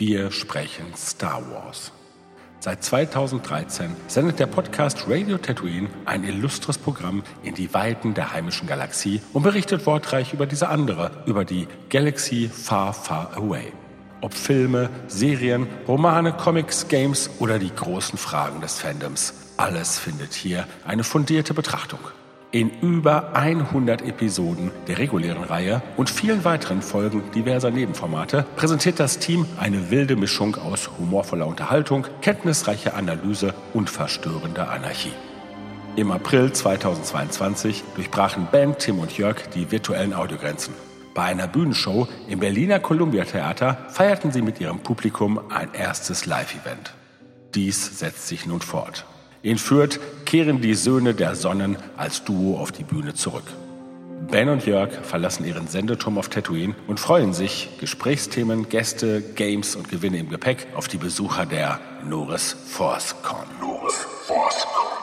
Wir sprechen Star Wars. Seit 2013 sendet der Podcast Radio Tatooine ein illustres Programm in die Weiten der heimischen Galaxie und berichtet wortreich über diese andere, über die Galaxy Far, Far Away. Ob Filme, Serien, Romane, Comics, Games oder die großen Fragen des Fandoms, alles findet hier eine fundierte Betrachtung. In über 100 Episoden der regulären Reihe und vielen weiteren Folgen diverser Nebenformate präsentiert das Team eine wilde Mischung aus humorvoller Unterhaltung, kenntnisreicher Analyse und verstörender Anarchie. Im April 2022 durchbrachen Ben, Tim und Jörg die virtuellen Audiogrenzen. Bei einer Bühnenshow im Berliner Columbia Theater feierten sie mit ihrem Publikum ein erstes Live-Event. Dies setzt sich nun fort. In Fürth kehren die Söhne der Sonnen als Duo auf die Bühne zurück. Ben und Jörg verlassen ihren Sendeturm auf Tatooine und freuen sich, Gesprächsthemen, Gäste, Games und Gewinne im Gepäck auf die Besucher der Norris Force Con. Norris Force Con.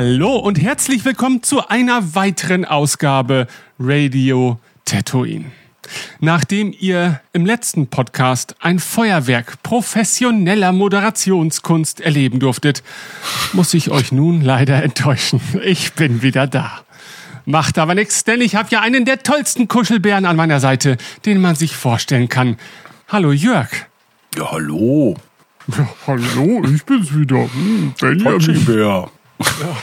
Hallo und herzlich willkommen zu einer weiteren Ausgabe Radio Tatooine. Nachdem ihr im letzten Podcast ein Feuerwerk professioneller Moderationskunst erleben durftet, muss ich euch nun leider enttäuschen. Ich bin wieder da. Macht aber nichts, denn ich habe ja einen der tollsten Kuschelbären an meiner Seite, den man sich vorstellen kann. Hallo Jörg. Ja, hallo. Ja, hallo, ich bin's wieder. Hm, Bär.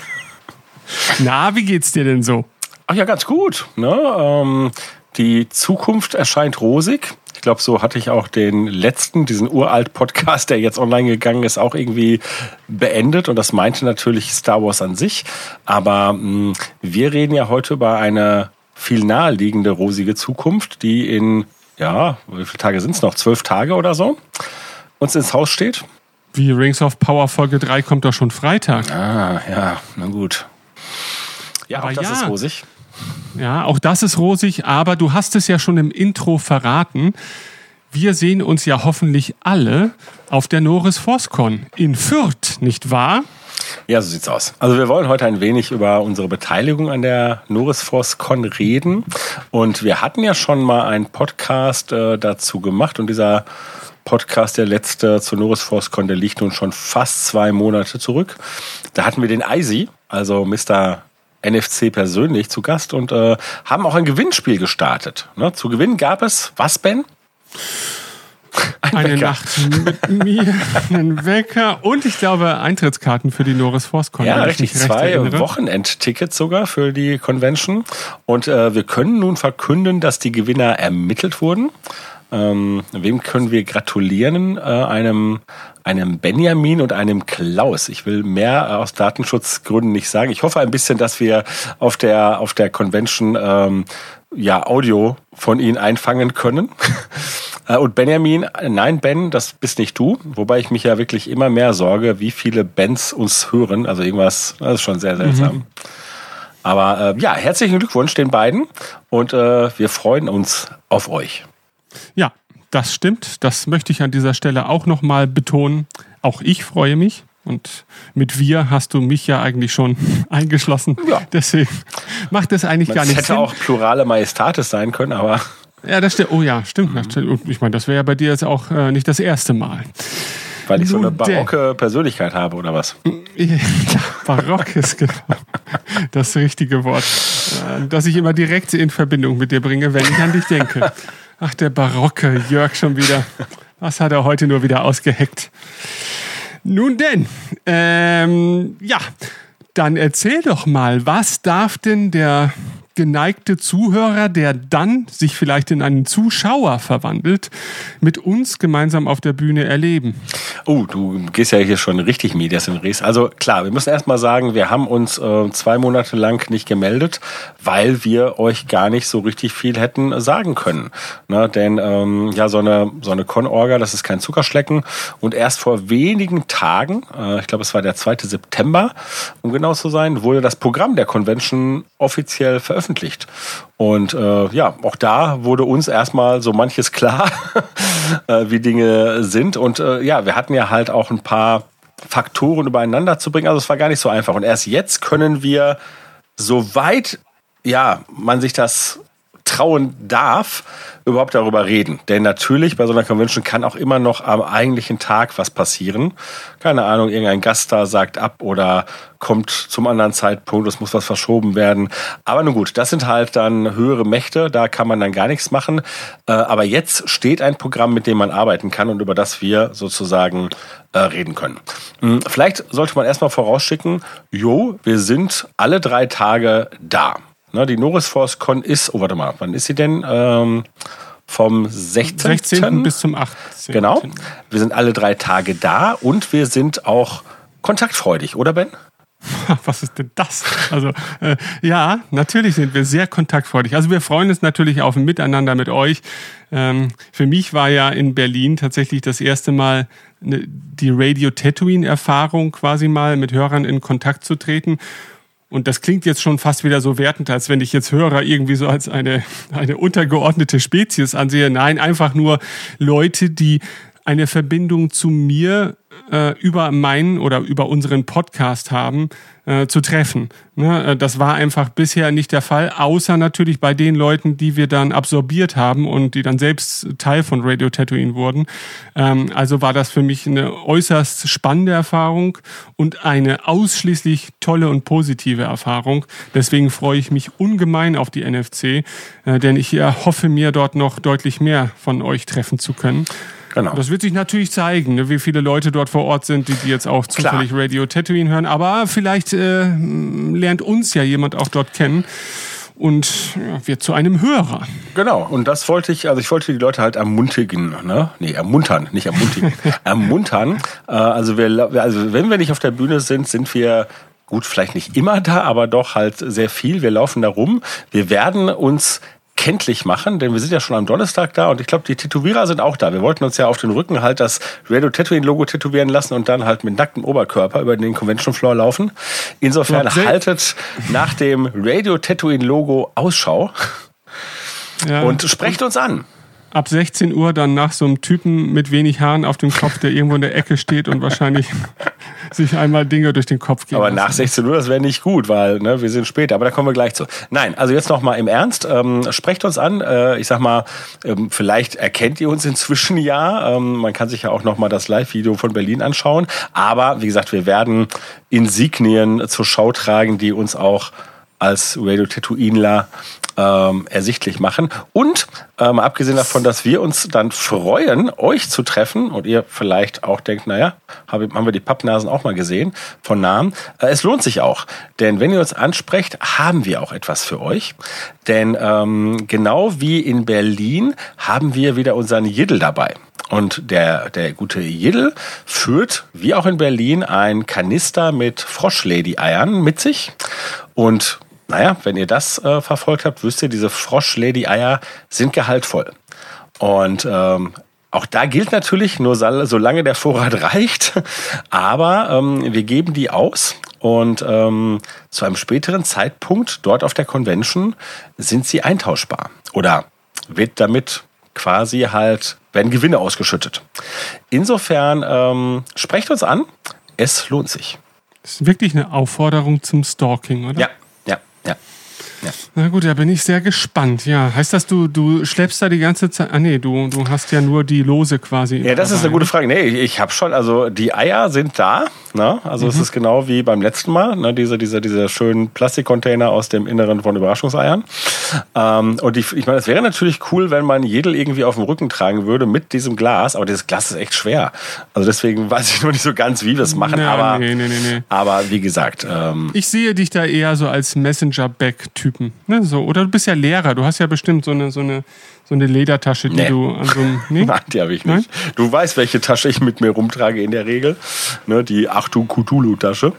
Na, wie geht's dir denn so? Ach ja, ganz gut. Ne? Ähm, die Zukunft erscheint rosig. Ich glaube, so hatte ich auch den letzten, diesen uralt Podcast, der jetzt online gegangen ist, auch irgendwie beendet. Und das meinte natürlich Star Wars an sich. Aber mh, hm, wir reden ja heute über eine viel naheliegende rosige Zukunft, die in, ja, wie viele Tage sind es noch? Zwölf Tage oder so, uns ins Haus steht. Wie Rings of Power Folge 3 kommt doch schon Freitag. Ah, ja, na gut. Ja, aber auch das ja. ist rosig. Ja, auch das ist rosig, aber du hast es ja schon im Intro verraten. Wir sehen uns ja hoffentlich alle auf der Norris ForceCon in Fürth, nicht wahr? Ja, so sieht's aus. Also wir wollen heute ein wenig über unsere Beteiligung an der Norris ForceCon reden. Und wir hatten ja schon mal einen Podcast äh, dazu gemacht und dieser Podcast, der letzte zu Norris ForceCon, der liegt nun schon fast zwei Monate zurück. Da hatten wir den Eisi, also Mr. NFC persönlich zu Gast und äh, haben auch ein Gewinnspiel gestartet. Ne? Zu gewinnen gab es, was, Ben? Ein eine Wecker. Nacht mit mir, einen Wecker und ich glaube Eintrittskarten für die Norris Force Con. Ja, richtig. Zwei Wochenendtickets sogar für die Convention. Und äh, wir können nun verkünden, dass die Gewinner ermittelt wurden. Ähm, wem können wir gratulieren? Äh, einem, einem Benjamin und einem Klaus. Ich will mehr aus Datenschutzgründen nicht sagen. Ich hoffe ein bisschen, dass wir auf der, auf der Convention ähm, ja, Audio von ihnen einfangen können. Äh, und Benjamin, nein, Ben, das bist nicht du. Wobei ich mich ja wirklich immer mehr sorge, wie viele Bands uns hören. Also irgendwas, das ist schon sehr seltsam. Mhm. Aber äh, ja, herzlichen Glückwunsch den beiden und äh, wir freuen uns auf euch. Ja, das stimmt. Das möchte ich an dieser Stelle auch nochmal betonen. Auch ich freue mich. Und mit wir hast du mich ja eigentlich schon eingeschlossen. Ja. Deswegen macht es eigentlich Man, gar nicht Sinn. Es hätte auch plurale Majestatis sein können, aber. Ja, das stimmt. Oh ja, stimmt. Mhm. Ich meine, das wäre ja bei dir jetzt auch äh, nicht das erste Mal. Weil ich Nun so eine barocke Persönlichkeit habe, oder was? Ja, barock ist genau das richtige Wort, äh, das ich immer direkt in Verbindung mit dir bringe, wenn ich an dich denke. Ach, der barocke Jörg schon wieder. Was hat er heute nur wieder ausgeheckt? Nun denn, ähm, ja, dann erzähl doch mal, was darf denn der geneigte Zuhörer, der dann sich vielleicht in einen Zuschauer verwandelt, mit uns gemeinsam auf der Bühne erleben? Oh, du gehst ja hier schon richtig Medias in Res. Also klar, wir müssen erstmal sagen, wir haben uns äh, zwei Monate lang nicht gemeldet, weil wir euch gar nicht so richtig viel hätten sagen können. Ne? Denn ähm, ja, so eine, so eine Con-Orga, das ist kein Zuckerschlecken. Und erst vor wenigen Tagen, äh, ich glaube es war der 2. September, um genau zu sein, wurde das Programm der Convention offiziell veröffentlicht. Und äh, ja, auch da wurde uns erstmal so manches klar, äh, wie Dinge sind. Und äh, ja, wir hatten ja halt auch ein paar Faktoren übereinander zu bringen. Also es war gar nicht so einfach. Und erst jetzt können wir, soweit ja, man sich das trauen darf, überhaupt darüber reden. Denn natürlich bei so einer Convention kann auch immer noch am eigentlichen Tag was passieren. Keine Ahnung, irgendein Gast da sagt ab oder kommt zum anderen Zeitpunkt, es muss was verschoben werden. Aber nun gut, das sind halt dann höhere Mächte, da kann man dann gar nichts machen. Äh, aber jetzt steht ein Programm, mit dem man arbeiten kann und über das wir sozusagen äh, reden können. Hm, vielleicht sollte man erstmal vorausschicken, jo, wir sind alle drei Tage da. Ne, die Norris Force Con ist, oh warte mal, wann ist sie denn? Ähm, vom 16. 16. bis zum 18. Genau. Wir sind alle drei Tage da und wir sind auch kontaktfreudig, oder Ben? Was ist denn das? Also äh, ja, natürlich sind wir sehr kontaktfreudig. Also wir freuen uns natürlich auf ein Miteinander mit euch. Ähm, für mich war ja in Berlin tatsächlich das erste Mal ne, die Radio Tatooine-Erfahrung quasi mal mit Hörern in Kontakt zu treten. Und das klingt jetzt schon fast wieder so wertend, als wenn ich jetzt Hörer irgendwie so als eine, eine untergeordnete Spezies ansehe. Nein, einfach nur Leute, die eine Verbindung zu mir äh, über meinen oder über unseren Podcast haben, äh, zu treffen. Ne? Äh, das war einfach bisher nicht der Fall, außer natürlich bei den Leuten, die wir dann absorbiert haben und die dann selbst Teil von Radio Tatooine wurden. Ähm, also war das für mich eine äußerst spannende Erfahrung und eine ausschließlich tolle und positive Erfahrung. Deswegen freue ich mich ungemein auf die NFC, äh, denn ich hoffe mir dort noch deutlich mehr von euch treffen zu können. Genau. Das wird sich natürlich zeigen, ne, wie viele Leute dort vor Ort sind, die, die jetzt auch zufällig Klar. Radio Tatooine hören. Aber vielleicht äh, lernt uns ja jemand auch dort kennen und ja, wird zu einem Hörer. Genau, und das wollte ich, also ich wollte die Leute halt ermutigen, ne? Nee, ermuntern, nicht ermutigen. ermuntern. Äh, also wir, also wenn wir nicht auf der Bühne sind, sind wir gut, vielleicht nicht immer da, aber doch halt sehr viel. Wir laufen da rum. Wir werden uns kenntlich machen, denn wir sind ja schon am Donnerstag da und ich glaube, die Tätowierer sind auch da. Wir wollten uns ja auf den Rücken halt das Radio Tatooine Logo tätowieren lassen und dann halt mit nacktem Oberkörper über den Convention Floor laufen. Insofern haltet nach dem Radio Tatooine Logo Ausschau ja. und sprecht uns an ab 16 Uhr dann nach so einem Typen mit wenig Haaren auf dem Kopf, der irgendwo in der Ecke steht und wahrscheinlich sich einmal Dinge durch den Kopf geht. Aber nach 16 Uhr, das wäre nicht gut, weil ne, wir sind später. Aber da kommen wir gleich zu. Nein, also jetzt noch mal im Ernst. Ähm, sprecht uns an. Äh, ich sag mal, ähm, vielleicht erkennt ihr uns inzwischen ja. Ähm, man kann sich ja auch noch mal das Live-Video von Berlin anschauen. Aber wie gesagt, wir werden Insignien zur Schau tragen, die uns auch als Radio Tatooinler ähm, ersichtlich machen. Und ähm, abgesehen davon, dass wir uns dann freuen, euch zu treffen und ihr vielleicht auch denkt, naja, haben wir die Pappnasen auch mal gesehen von Namen. Äh, es lohnt sich auch, denn wenn ihr uns ansprecht, haben wir auch etwas für euch. Denn ähm, genau wie in Berlin haben wir wieder unseren Jiddel dabei. Und der, der gute Jiddel führt, wie auch in Berlin, ein Kanister mit Froschlady-Eiern mit sich. Und naja, wenn ihr das äh, verfolgt habt, wisst ihr, diese Frosch-Lady-Eier sind gehaltvoll. Und ähm, auch da gilt natürlich, nur solange der Vorrat reicht. Aber ähm, wir geben die aus und ähm, zu einem späteren Zeitpunkt dort auf der Convention sind sie eintauschbar. Oder wird damit quasi halt, werden Gewinne ausgeschüttet. Insofern ähm, sprecht uns an, es lohnt sich. Das ist wirklich eine Aufforderung zum Stalking, oder? Ja, ja. Ja. Na gut, da bin ich sehr gespannt. Ja, heißt das, du, du schleppst da die ganze Zeit. Ah nee, du, du hast ja nur die Lose quasi. Ja, das dabei. ist eine gute Frage. Nee, ich habe schon, also die Eier sind da. Ne? Also mhm. es ist genau wie beim letzten Mal, ne? diese, diese, diese schönen Plastikcontainer aus dem Inneren von Überraschungseiern. Ähm, und die, ich meine, es wäre natürlich cool, wenn man Jedel irgendwie auf dem Rücken tragen würde mit diesem Glas, aber dieses Glas ist echt schwer. Also deswegen weiß ich nur nicht so ganz, wie wir es machen. Ja, aber, nee, nee, nee, aber wie gesagt. Ähm, ich sehe dich da eher so als Messenger-Back-Typ Typen. Ne? So, oder du bist ja Lehrer, du hast ja bestimmt so eine, so eine, so eine Ledertasche, die Nee. du an so einem. Nee? Nein, die habe ich nicht. Du weißt, welche Tasche ich mit mir rumtrage in der Regel. Ne, die Achtung Cthulhu-Tasche.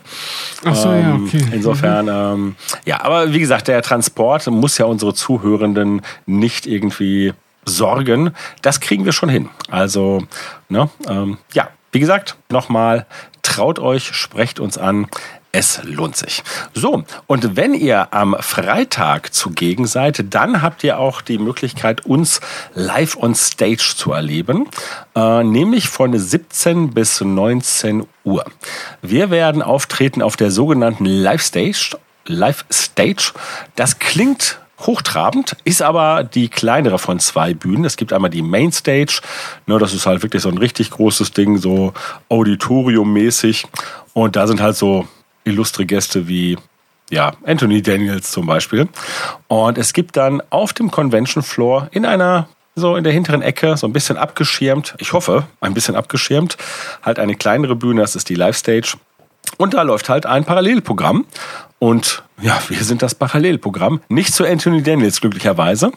Ach so, ja, Ähm, okay. Insofern, ähm, ja, aber wie gesagt, der Transport muss ja unsere Zuhörenden nicht irgendwie sorgen. Das kriegen wir schon hin. Also, ne, ähm, ja, wie gesagt, nochmal, traut euch, sprecht uns an. Es lohnt sich. So, und wenn ihr am Freitag zugegen seid, dann habt ihr auch die Möglichkeit, uns live on stage zu erleben, äh, nämlich von 17 bis 19 Uhr. Wir werden auftreten auf der sogenannten Live Stage. Live Stage. Das klingt hochtrabend, ist aber die kleinere von zwei Bühnen. Es gibt einmal die Main Stage, ne, das ist halt wirklich so ein richtig großes Ding, so Auditorium-mäßig. Und da sind halt so illustre Gäste wie ja, Anthony Daniels zum Beispiel. Und es gibt dann auf dem Convention Floor in einer so in der hinteren Ecke, so ein bisschen abgeschirmt, ich hoffe, ein bisschen abgeschirmt, halt eine kleinere Bühne, das ist die Live Stage. Und da läuft halt ein Parallelprogramm. Und ja, wir sind das Parallelprogramm. Nicht zu Anthony Daniels, glücklicherweise.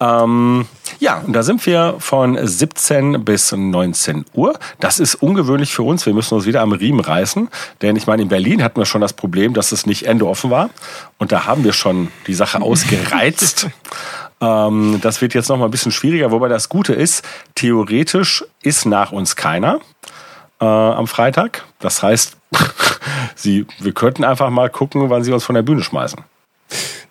Ähm, ja, und da sind wir von 17 bis 19 Uhr. Das ist ungewöhnlich für uns. Wir müssen uns wieder am Riemen reißen. Denn ich meine, in Berlin hatten wir schon das Problem, dass es nicht Ende offen war. Und da haben wir schon die Sache ausgereizt. Ähm, das wird jetzt noch mal ein bisschen schwieriger. Wobei das Gute ist, theoretisch ist nach uns keiner äh, am Freitag. Das heißt, sie, wir könnten einfach mal gucken, wann sie uns von der Bühne schmeißen.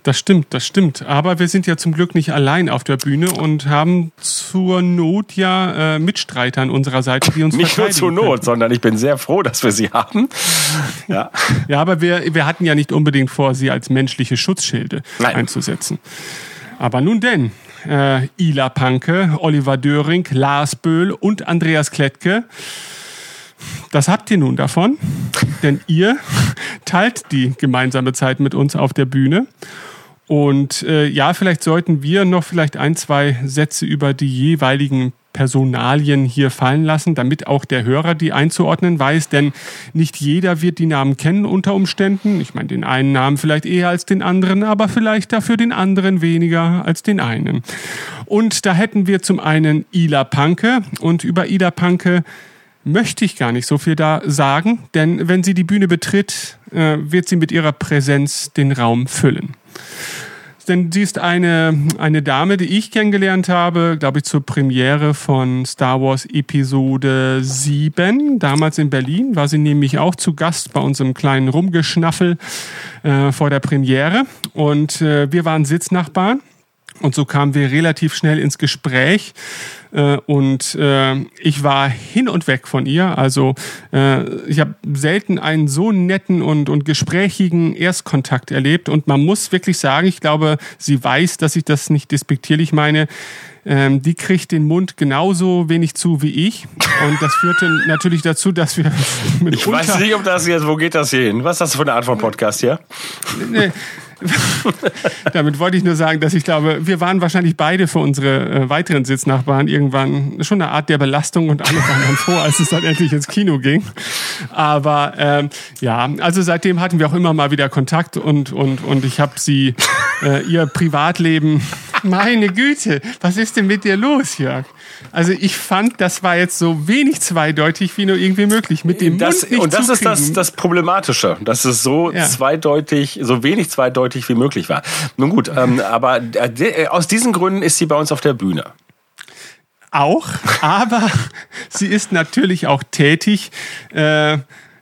Das stimmt, das stimmt. Aber wir sind ja zum Glück nicht allein auf der Bühne und haben zur Not ja äh, Mitstreiter an unserer Seite, die uns Nicht nur zur Not, könnten. sondern ich bin sehr froh, dass wir sie haben. Ja. Ja, aber wir, wir hatten ja nicht unbedingt vor, sie als menschliche Schutzschilde Nein. einzusetzen. Aber nun denn, äh, Ila Panke, Oliver Döring, Lars Böhl und Andreas Klettke, das habt ihr nun davon, denn ihr teilt die gemeinsame Zeit mit uns auf der Bühne. Und äh, ja, vielleicht sollten wir noch vielleicht ein, zwei Sätze über die jeweiligen Personalien hier fallen lassen, damit auch der Hörer die einzuordnen weiß, denn nicht jeder wird die Namen kennen unter Umständen. Ich meine, den einen Namen vielleicht eher als den anderen, aber vielleicht dafür den anderen weniger als den einen. Und da hätten wir zum einen Ila Panke und über Ila Panke möchte ich gar nicht so viel da sagen, denn wenn sie die Bühne betritt, äh, wird sie mit ihrer Präsenz den Raum füllen. Denn sie ist eine, eine Dame, die ich kennengelernt habe, glaube ich, zur Premiere von Star Wars Episode 7. Damals in Berlin war sie nämlich auch zu Gast bei unserem kleinen Rumgeschnaffel äh, vor der Premiere. Und äh, wir waren Sitznachbarn. Und so kamen wir relativ schnell ins Gespräch. Äh, und äh, ich war hin und weg von ihr. Also äh, ich habe selten einen so netten und, und gesprächigen Erstkontakt erlebt. Und man muss wirklich sagen, ich glaube, sie weiß, dass ich das nicht despektierlich meine. Ähm, die kriegt den Mund genauso wenig zu wie ich. Und das führte natürlich dazu, dass wir mit Ich weiß nicht, ob das jetzt, wo geht das hier hin? Was ist das für eine Art von Podcast hier? Damit wollte ich nur sagen, dass ich glaube, wir waren wahrscheinlich beide für unsere äh, weiteren Sitznachbarn irgendwann schon eine Art der Belastung und alle waren dann froh, als es dann endlich ins Kino ging. Aber ähm, ja, also seitdem hatten wir auch immer mal wieder Kontakt und, und, und ich habe sie, äh, ihr Privatleben, meine Güte, was ist denn mit dir los, Jörg? Also ich fand, das war jetzt so wenig zweideutig wie nur irgendwie möglich. Mit dem Das, Mund nicht und das ist das, zukriegen. das Problematische, dass es so Ja. zweideutig, so wenig zweideutig wie möglich war. Nun gut, ähm, aber äh, aus diesen Gründen ist sie bei uns auf der Bühne. auch, aber sie ist natürlich auch tätig äh,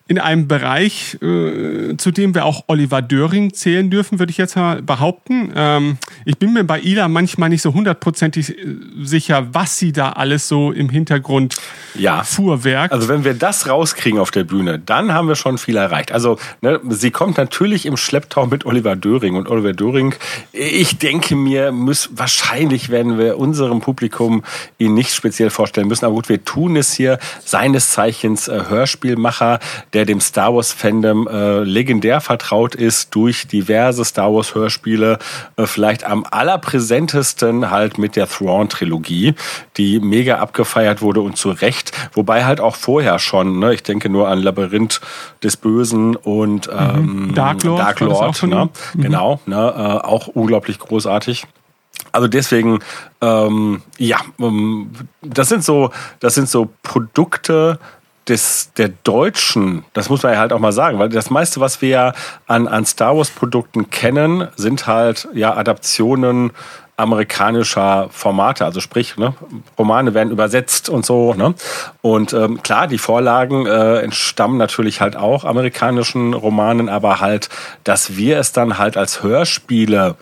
in einem Bereich, äh, zu dem wir auch Oliver Döring zählen dürfen, würde ich jetzt mal behaupten. Ähm, ich bin mir bei Ila manchmal nicht so hundertprozentig äh, sicher, was sie da alles so im Hintergrund Ja. fuhrwerk. Also wenn wir das rauskriegen auf der Bühne, dann haben wir schon viel erreicht. Also ne, sie kommt natürlich im Schlepptau mit Oliver Döring und Oliver Döring. Ich denke mir, muss wahrscheinlich werden wir unserem Publikum ihn nicht speziell vorstellen müssen. Aber gut, wir tun es hier. Seines Zeichens äh, Hörspielmacher, der dem Star Wars Fandom äh, legendär vertraut ist durch diverse Star Wars Hörspiele, äh, vielleicht am allerpräsentesten halt mit der Thrawn Trilogie, die mega abgefeiert wurde und zu Recht, wobei halt auch vorher schon, ne, ich denke nur an Labyrinth des Bösen und mhm. ähm, Dark Lord, Dark Lord ne? mhm. genau, ne, äh, auch unglaublich großartig. Also deswegen, ähm, ja, ähm, das sind so, das sind so Produkte des, der Deutschen, das muss man ja halt auch mal sagen, weil das meiste, was wir ja an, an Star Wars Produkten kennen, sind halt ja Adaptionen amerikanischer Formate, also sprich, ne, Romane werden übersetzt und so. Ne? Und ähm, klar, die Vorlagen äh, entstammen natürlich halt auch amerikanischen Romanen, aber halt, dass wir es dann halt als Hörspiele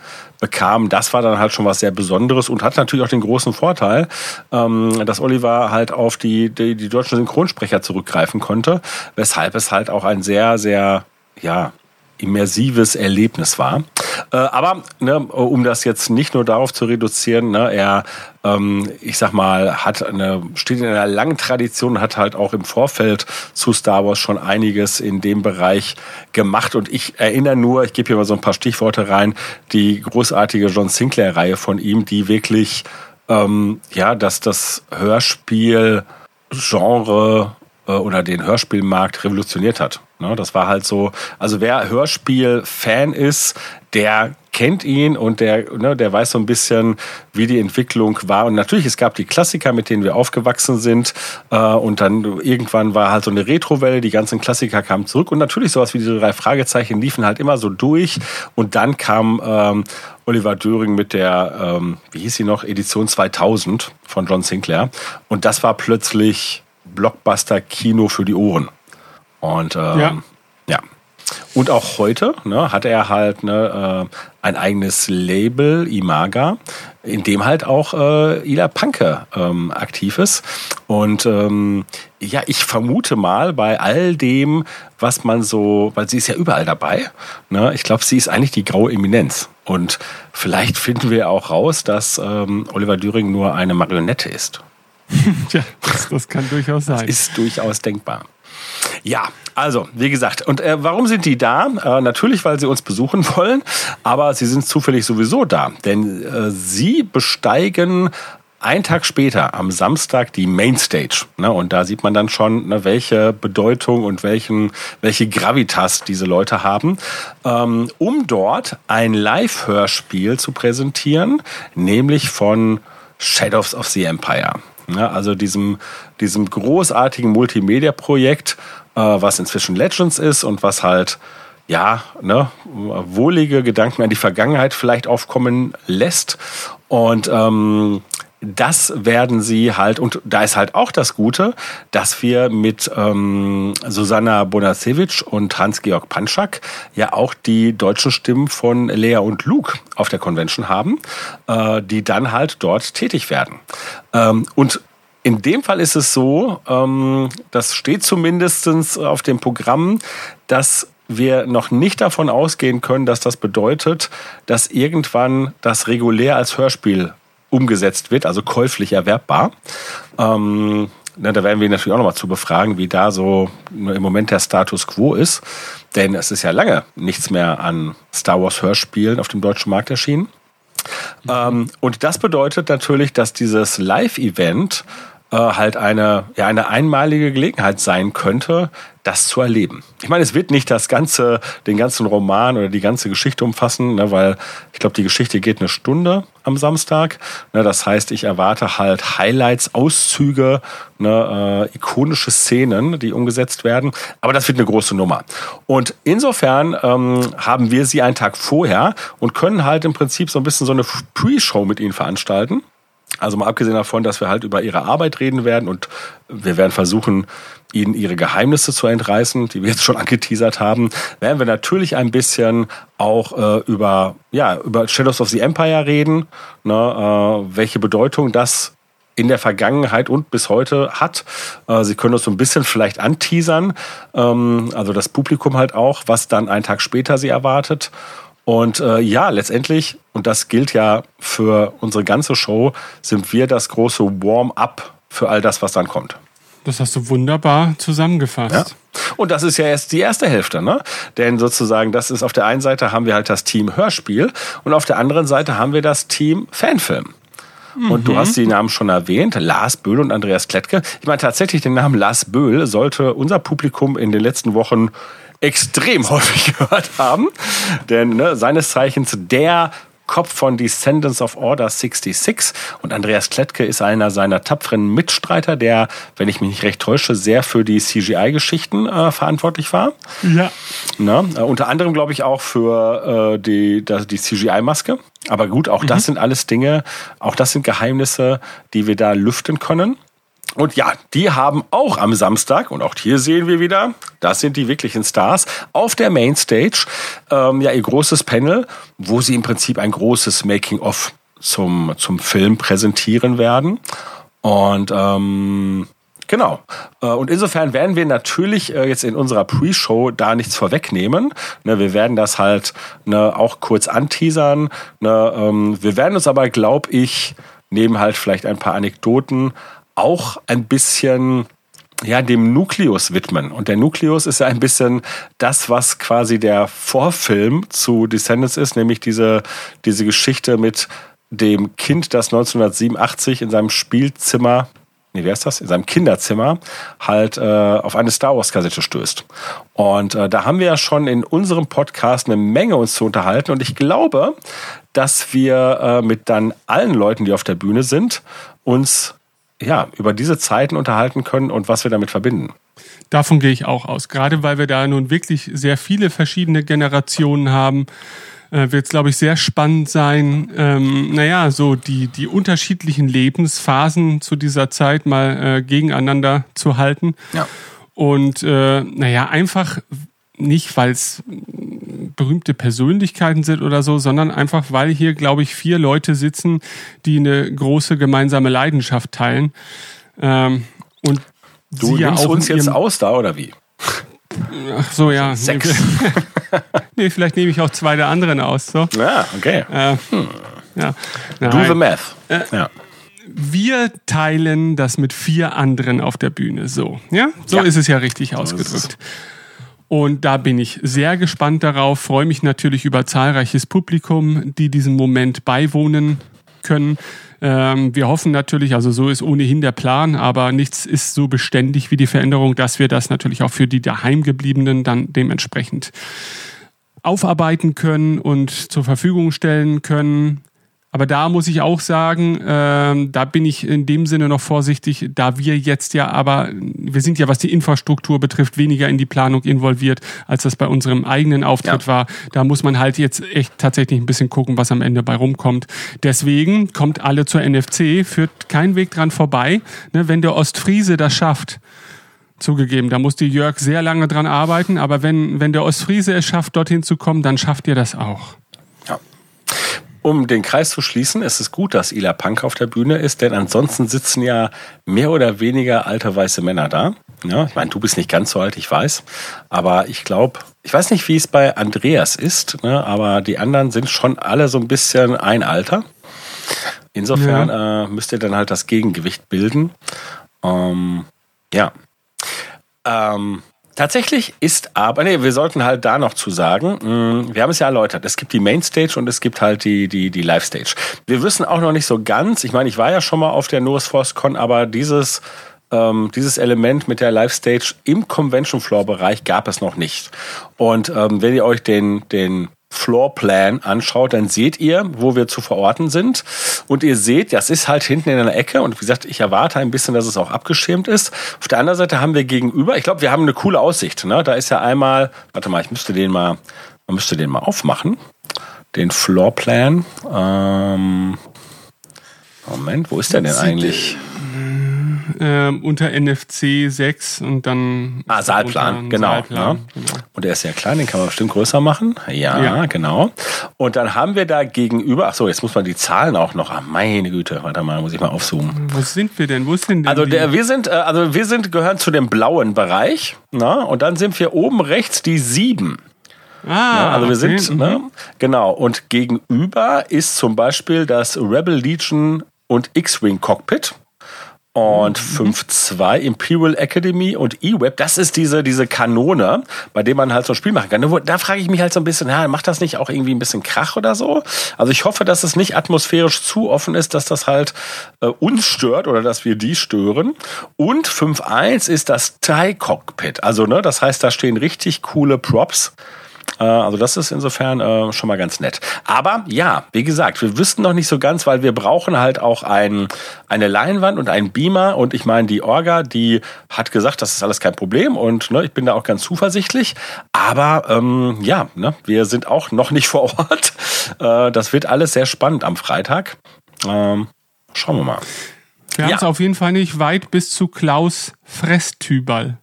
bekam, das war dann halt schon was sehr Besonderes und hat natürlich auch den großen Vorteil, ähm, dass Oliver halt auf die, die, die deutschen Synchronsprecher zurückgreifen konnte, weshalb es halt auch ein sehr, sehr, ja, immersives Erlebnis war. Äh, aber ne, um das jetzt nicht nur darauf zu reduzieren, ne, er, ähm, ich sag mal, hat eine, steht in einer langen Tradition, hat halt auch im Vorfeld zu Star Wars schon einiges in dem Bereich gemacht. Und ich erinnere nur, ich gebe hier mal so ein paar Stichworte rein, die großartige John Sinclair-Reihe von ihm, die wirklich, ähm, ja, dass das Hörspiel Genre oder den Hörspielmarkt revolutioniert hat. Ne, das war halt so, also wer Hörspiel-Fan ist, der kennt ihn und der, ne, der weiß so ein bisschen, wie die Entwicklung war. Und natürlich, es gab die Klassiker, mit denen wir aufgewachsen sind. Äh, und dann irgendwann war halt so eine Retrowelle, die ganzen Klassiker kamen zurück. Und natürlich sowas wie diese drei Fragezeichen liefen halt immer so durch. Und dann kam ähm, Oliver Döring mit der, ähm, wie hieß sie noch, Edition 2000 von John Sinclair. Und das war plötzlich Blockbuster-Kino für die Ohren. Und ähm, ja. ja. Und auch heute ne, hat er halt ne, äh, ein eigenes Label, Imaga, in dem halt auch äh, Ila Panke ähm, aktiv ist. Und ähm, ja, ich vermute mal bei all dem, was man so, weil sie ist ja überall dabei, ne, ich glaube, sie ist eigentlich die graue Eminenz. Und vielleicht finden wir auch raus, dass ähm, Oliver Düring nur eine Marionette ist. ja, das, das kann durchaus sein. Das ist durchaus denkbar. Ja, also, wie gesagt, und äh, warum sind die da? Äh, natürlich, weil sie uns besuchen wollen, aber sie sind zufällig sowieso da, denn äh, sie besteigen einen Tag später, am Samstag, die Mainstage. Ne? Und da sieht man dann schon, ne, welche Bedeutung und welchen, welche Gravitas diese Leute haben, ähm, um dort ein Live-Hörspiel zu präsentieren, nämlich von Shadows of the Empire. Ja, also diesem, diesem großartigen Multimedia-Projekt, äh, was inzwischen Legends ist und was halt ja, ne, wohlige Gedanken an die Vergangenheit vielleicht aufkommen lässt. Und ähm, das werden sie halt, und da ist halt auch das Gute, dass wir mit ähm, Susanna Bonasewicz und Hans-Georg Panschak ja auch die deutschen Stimmen von Lea und Luke auf der Convention haben, äh, die dann halt dort tätig werden. Ähm, und in dem Fall ist es so, ähm, das steht zumindest auf dem Programm, dass wir noch nicht davon ausgehen können, dass das bedeutet, dass irgendwann das regulär als Hörspiel umgesetzt wird, also käuflich erwerbbar. Ähm, na, da werden wir natürlich auch nochmal zu befragen, wie da so im Moment der Status quo ist. Denn es ist ja lange nichts mehr an Star Wars Hörspielen auf dem deutschen Markt erschienen. Mhm. Ähm, und das bedeutet natürlich, dass dieses Live-Event äh, halt eine, ja, eine einmalige Gelegenheit sein könnte, das zu erleben. Ich meine, es wird nicht das ganze, den ganzen Roman oder die ganze Geschichte umfassen, ne, weil ich glaube, die Geschichte geht eine Stunde am Samstag. Ne, das heißt, ich erwarte halt Highlights, Auszüge, ne, äh, ikonische Szenen, die umgesetzt werden. Aber das wird eine große Nummer. Und insofern ähm, haben wir sie einen Tag vorher und können halt im Prinzip so ein bisschen so eine Pre-Show mit ihnen veranstalten. Also mal abgesehen davon, dass wir halt über ihre Arbeit reden werden und wir werden versuchen, ihnen ihre Geheimnisse zu entreißen, die wir jetzt schon angeteasert haben, werden wir natürlich ein bisschen auch äh, über, ja, über Shadows of the Empire reden, ne, äh, welche Bedeutung das in der Vergangenheit und bis heute hat. Äh, Sie können uns so ein bisschen vielleicht anteasern, ähm, also das Publikum halt auch, was dann einen Tag später sie erwartet. Und äh, ja, letztendlich, und das gilt ja für unsere ganze Show, sind wir das große Warm-up für all das, was dann kommt. Das hast du wunderbar zusammengefasst. Ja. Und das ist ja erst die erste Hälfte, ne? Denn sozusagen, das ist auf der einen Seite haben wir halt das Team Hörspiel und auf der anderen Seite haben wir das Team Fanfilm. Und du mhm. hast die Namen schon erwähnt, Lars Böhl und Andreas Klettke. Ich meine tatsächlich, den Namen Lars Böhl sollte unser Publikum in den letzten Wochen extrem häufig gehört haben. Denn ne, seines Zeichens der Kopf von Descendants of Order 66 und Andreas Klettke ist einer seiner tapferen Mitstreiter, der, wenn ich mich nicht recht täusche, sehr für die CGI-Geschichten äh, verantwortlich war. Ja. Na, äh, unter anderem, glaube ich, auch für äh, die, die CGI-Maske. Aber gut, auch mhm. das sind alles Dinge, auch das sind Geheimnisse, die wir da lüften können. Und ja, die haben auch am Samstag, und auch hier sehen wir wieder, das sind die wirklichen Stars, auf der Mainstage ähm, ja ihr großes Panel, wo sie im Prinzip ein großes Making-of zum, zum Film präsentieren werden. Und ähm, Genau. Äh, und insofern werden wir natürlich äh, jetzt in unserer Pre-Show da nichts vorwegnehmen. Ne, wir werden das halt ne, auch kurz anteasern. Ne, ähm, wir werden uns aber, glaube ich, neben halt vielleicht ein paar Anekdoten auch ein bisschen ja, dem Nukleus widmen. Und der Nukleus ist ja ein bisschen das, was quasi der Vorfilm zu Descendants ist, nämlich diese, diese Geschichte mit dem Kind, das 1987 in seinem Spielzimmer, nee, wer ist das? In seinem Kinderzimmer halt äh, auf eine Star Wars Kassette stößt. Und äh, da haben wir ja schon in unserem Podcast eine Menge uns zu unterhalten. Und ich glaube, dass wir äh, mit dann allen Leuten, die auf der Bühne sind, uns ja, über diese Zeiten unterhalten können und was wir damit verbinden. Davon gehe ich auch aus. Gerade weil wir da nun wirklich sehr viele verschiedene Generationen haben, äh, wird es, glaube ich, sehr spannend sein, ähm, naja, so die, die unterschiedlichen Lebensphasen zu dieser Zeit mal äh, gegeneinander zu halten. Ja. Und äh, naja, einfach nicht, weil es berühmte Persönlichkeiten sind oder so, sondern einfach, weil hier, glaube ich, vier Leute sitzen, die eine große gemeinsame Leidenschaft teilen. Ähm, und du nimmst ja uns jetzt aus da, oder wie? Ach so, ja. Sechs. nee, vielleicht nehme ich auch zwei der anderen aus. So. Ja, okay. Äh, hm. ja. Do the math. Äh, ja. Wir teilen das mit vier anderen auf der Bühne. So, ja, so ja. ist es ja richtig ausgedrückt. Und da bin ich sehr gespannt darauf, freue mich natürlich über zahlreiches Publikum, die diesem Moment beiwohnen können. Ähm, wir hoffen natürlich, also so ist ohnehin der Plan, aber nichts ist so beständig wie die Veränderung, dass wir das natürlich auch für die daheimgebliebenen dann dementsprechend aufarbeiten können und zur Verfügung stellen können. Aber da muss ich auch sagen, äh, da bin ich in dem Sinne noch vorsichtig, da wir jetzt ja aber, wir sind ja, was die Infrastruktur betrifft, weniger in die Planung involviert, als das bei unserem eigenen Auftritt ja. war. Da muss man halt jetzt echt tatsächlich ein bisschen gucken, was am Ende bei rumkommt. Deswegen kommt alle zur NFC, führt kein Weg dran vorbei. Ne, wenn der Ostfriese das schafft, Zugegeben, da muss die Jörg sehr lange dran arbeiten, aber wenn, wenn der Ostfriese es schafft, dorthin zu kommen, dann schafft ihr das auch. Um den Kreis zu schließen, ist es gut, dass Ila Punk auf der Bühne ist, denn ansonsten sitzen ja mehr oder weniger alte weiße Männer da. Ja, ich meine, du bist nicht ganz so alt, ich weiß. Aber ich glaube, ich weiß nicht, wie es bei Andreas ist, ne, aber die anderen sind schon alle so ein bisschen ein Alter. Insofern ja. äh, müsst ihr dann halt das Gegengewicht bilden. Ähm, ja. Ähm, Tatsächlich ist aber, nee, wir sollten halt da noch zu sagen, mm, wir haben es ja erläutert, es gibt die Mainstage und es gibt halt die, die, die Live-Stage. Wir wissen auch noch nicht so ganz, ich meine, ich war ja schon mal auf der Norris Force Con, aber dieses, ähm, dieses Element mit der Live-Stage im Convention Floor-Bereich gab es noch nicht. Und ähm, wenn ihr euch den, den Floorplan anschaut, dann seht ihr, wo wir zu verorten sind. Und ihr seht, das ist halt hinten in einer Ecke. Und wie gesagt, ich erwarte ein bisschen, dass es auch abgeschirmt ist. Auf der anderen Seite haben wir gegenüber, ich glaube, wir haben eine coole Aussicht. Ne? Da ist ja einmal, warte mal, ich müsste den mal, man müsste den mal aufmachen. Den Floorplan. Ähm, Moment, wo ist der denn eigentlich? Ähm, unter NFC 6 und dann. Ah, Saalplan, genau, Saalplan, ja. genau. Und der ist sehr klein, den kann man bestimmt größer machen. Ja, ja, genau. Und dann haben wir da gegenüber, ach so, jetzt muss man die Zahlen auch noch, ach meine Güte, warte mal, muss ich mal aufzoomen. Wo sind wir denn? Wo ist denn, Also der, wir sind, äh, also wir sind, gehören zu dem blauen Bereich, na, und dann sind wir oben rechts die 7. Ah, ja, also wir okay. sind, ne, mhm. genau. Und gegenüber ist zum Beispiel das Rebel Legion und X-Wing Cockpit. Und mhm. 5.2 Imperial Academy und E-Web, das ist diese, diese Kanone, bei dem man halt so ein Spiel machen kann. Da, da frage ich mich halt so ein bisschen, ja, macht das nicht auch irgendwie ein bisschen Krach oder so? Also ich hoffe, dass es nicht atmosphärisch zu offen ist, dass das halt äh, uns stört oder dass wir die stören. Und 5.1 ist das TIE Cockpit. Also, ne, das heißt, da stehen richtig coole Props also das ist insofern äh, schon mal ganz nett. Aber ja, wie gesagt, wir wüssten noch nicht so ganz, weil wir brauchen halt auch ein, eine Leinwand und einen Beamer. Und ich meine, die Orga, die hat gesagt, das ist alles kein Problem. Und ne, ich bin da auch ganz zuversichtlich. Aber ähm, ja, ne, wir sind auch noch nicht vor Ort. Äh, das wird alles sehr spannend am Freitag. Ähm, schauen wir mal. Wir ja. haben es auf jeden Fall nicht weit bis zu Klaus Fresstübal.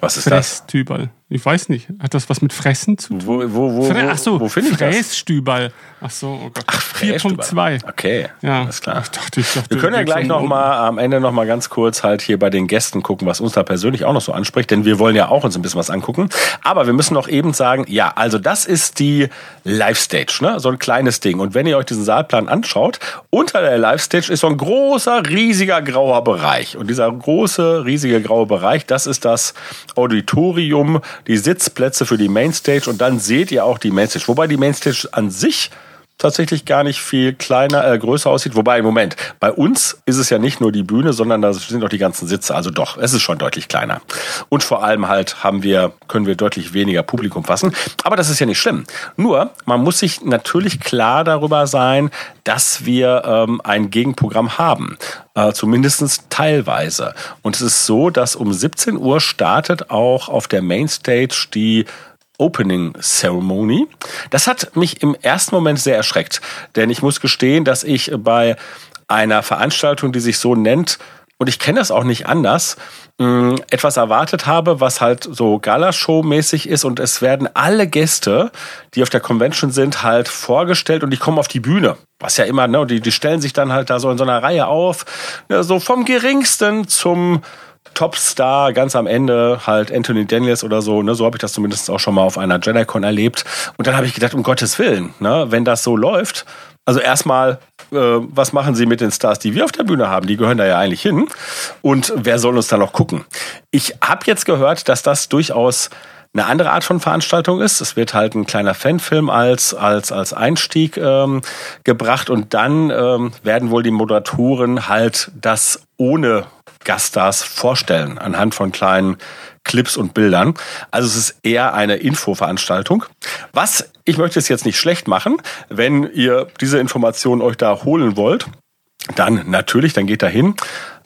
Was ist Fresstübal. das? Ich weiß nicht. Hat das was mit Fressen zu tun? Wo, wo, wo, Fre Ach so, wo finde ich das? Frässtübal. Ach so, oh Gott. Ach, 4.2. Okay, ja. alles klar. Ich dachte, ich dachte, Wir können ja gleich noch mal am Ende noch mal ganz kurz halt hier bei den Gästen gucken, was uns da persönlich auch noch so anspricht, denn wir wollen ja auch uns ein bisschen was angucken. Aber wir müssen noch eben sagen, ja, also das ist die Live-Stage, ne? so ein kleines Ding. Und wenn ihr euch diesen Saalplan anschaut, unter der Live-Stage ist so ein großer, riesiger grauer Bereich. Und dieser große, riesige graue Bereich, das ist das Auditorium, die Sitzplätze für die Mainstage. Und dann seht ihr auch die Mainstage. Wobei die Mainstage an sich tatsächlich gar nicht viel kleiner, äh, größer aussieht. Wobei, im Moment, bei uns ist es ja nicht nur die Bühne, sondern da sind auch die ganzen Sitze. Also doch, es ist schon deutlich kleiner. Und vor allem halt haben wir, können wir deutlich weniger Publikum fassen. Aber das ist ja nicht schlimm. Nur, man muss sich natürlich klar darüber sein, dass wir ähm, ein Gegenprogramm haben. Äh, zumindest teilweise. Und es ist so, dass um 17 Uhr startet auch auf der Mainstage die Opening Ceremony. Das hat mich im ersten Moment sehr erschreckt, denn ich muss gestehen, dass ich bei einer Veranstaltung, die sich so nennt, und ich kenne das auch nicht anders, mm, etwas erwartet habe, was halt so Galashow-mäßig ist und es werden alle Gäste, die auf der Convention sind, halt vorgestellt und die kommen auf die Bühne. Was ja immer, ne, die, die stellen sich dann halt da so in so einer Reihe auf, ne, so vom geringsten zum Topstar ganz am Ende halt Anthony Daniels oder so, ne, so habe ich das zumindest auch schon mal auf einer JediCon erlebt. Und dann habe ich gedacht, um Gottes Willen, ne, wenn das so läuft, also erstmal, äh, was machen sie mit den Stars, die wir auf der Bühne haben? Die gehören da ja eigentlich hin. Und wer soll uns da noch gucken? Ich habe jetzt gehört, dass das durchaus eine andere Art von Veranstaltung ist. Es wird halt ein kleiner Fanfilm als, als, als Einstieg ähm, gebracht und dann ähm, werden wohl die Moderatoren halt das ohne Gaststars vorstellen anhand von kleinen Clips und Bildern. Also es ist eher eine Infoveranstaltung. Was, ich möchte es jetzt nicht schlecht machen, wenn ihr diese Informationen euch da holen wollt, dann natürlich, dann geht da hin.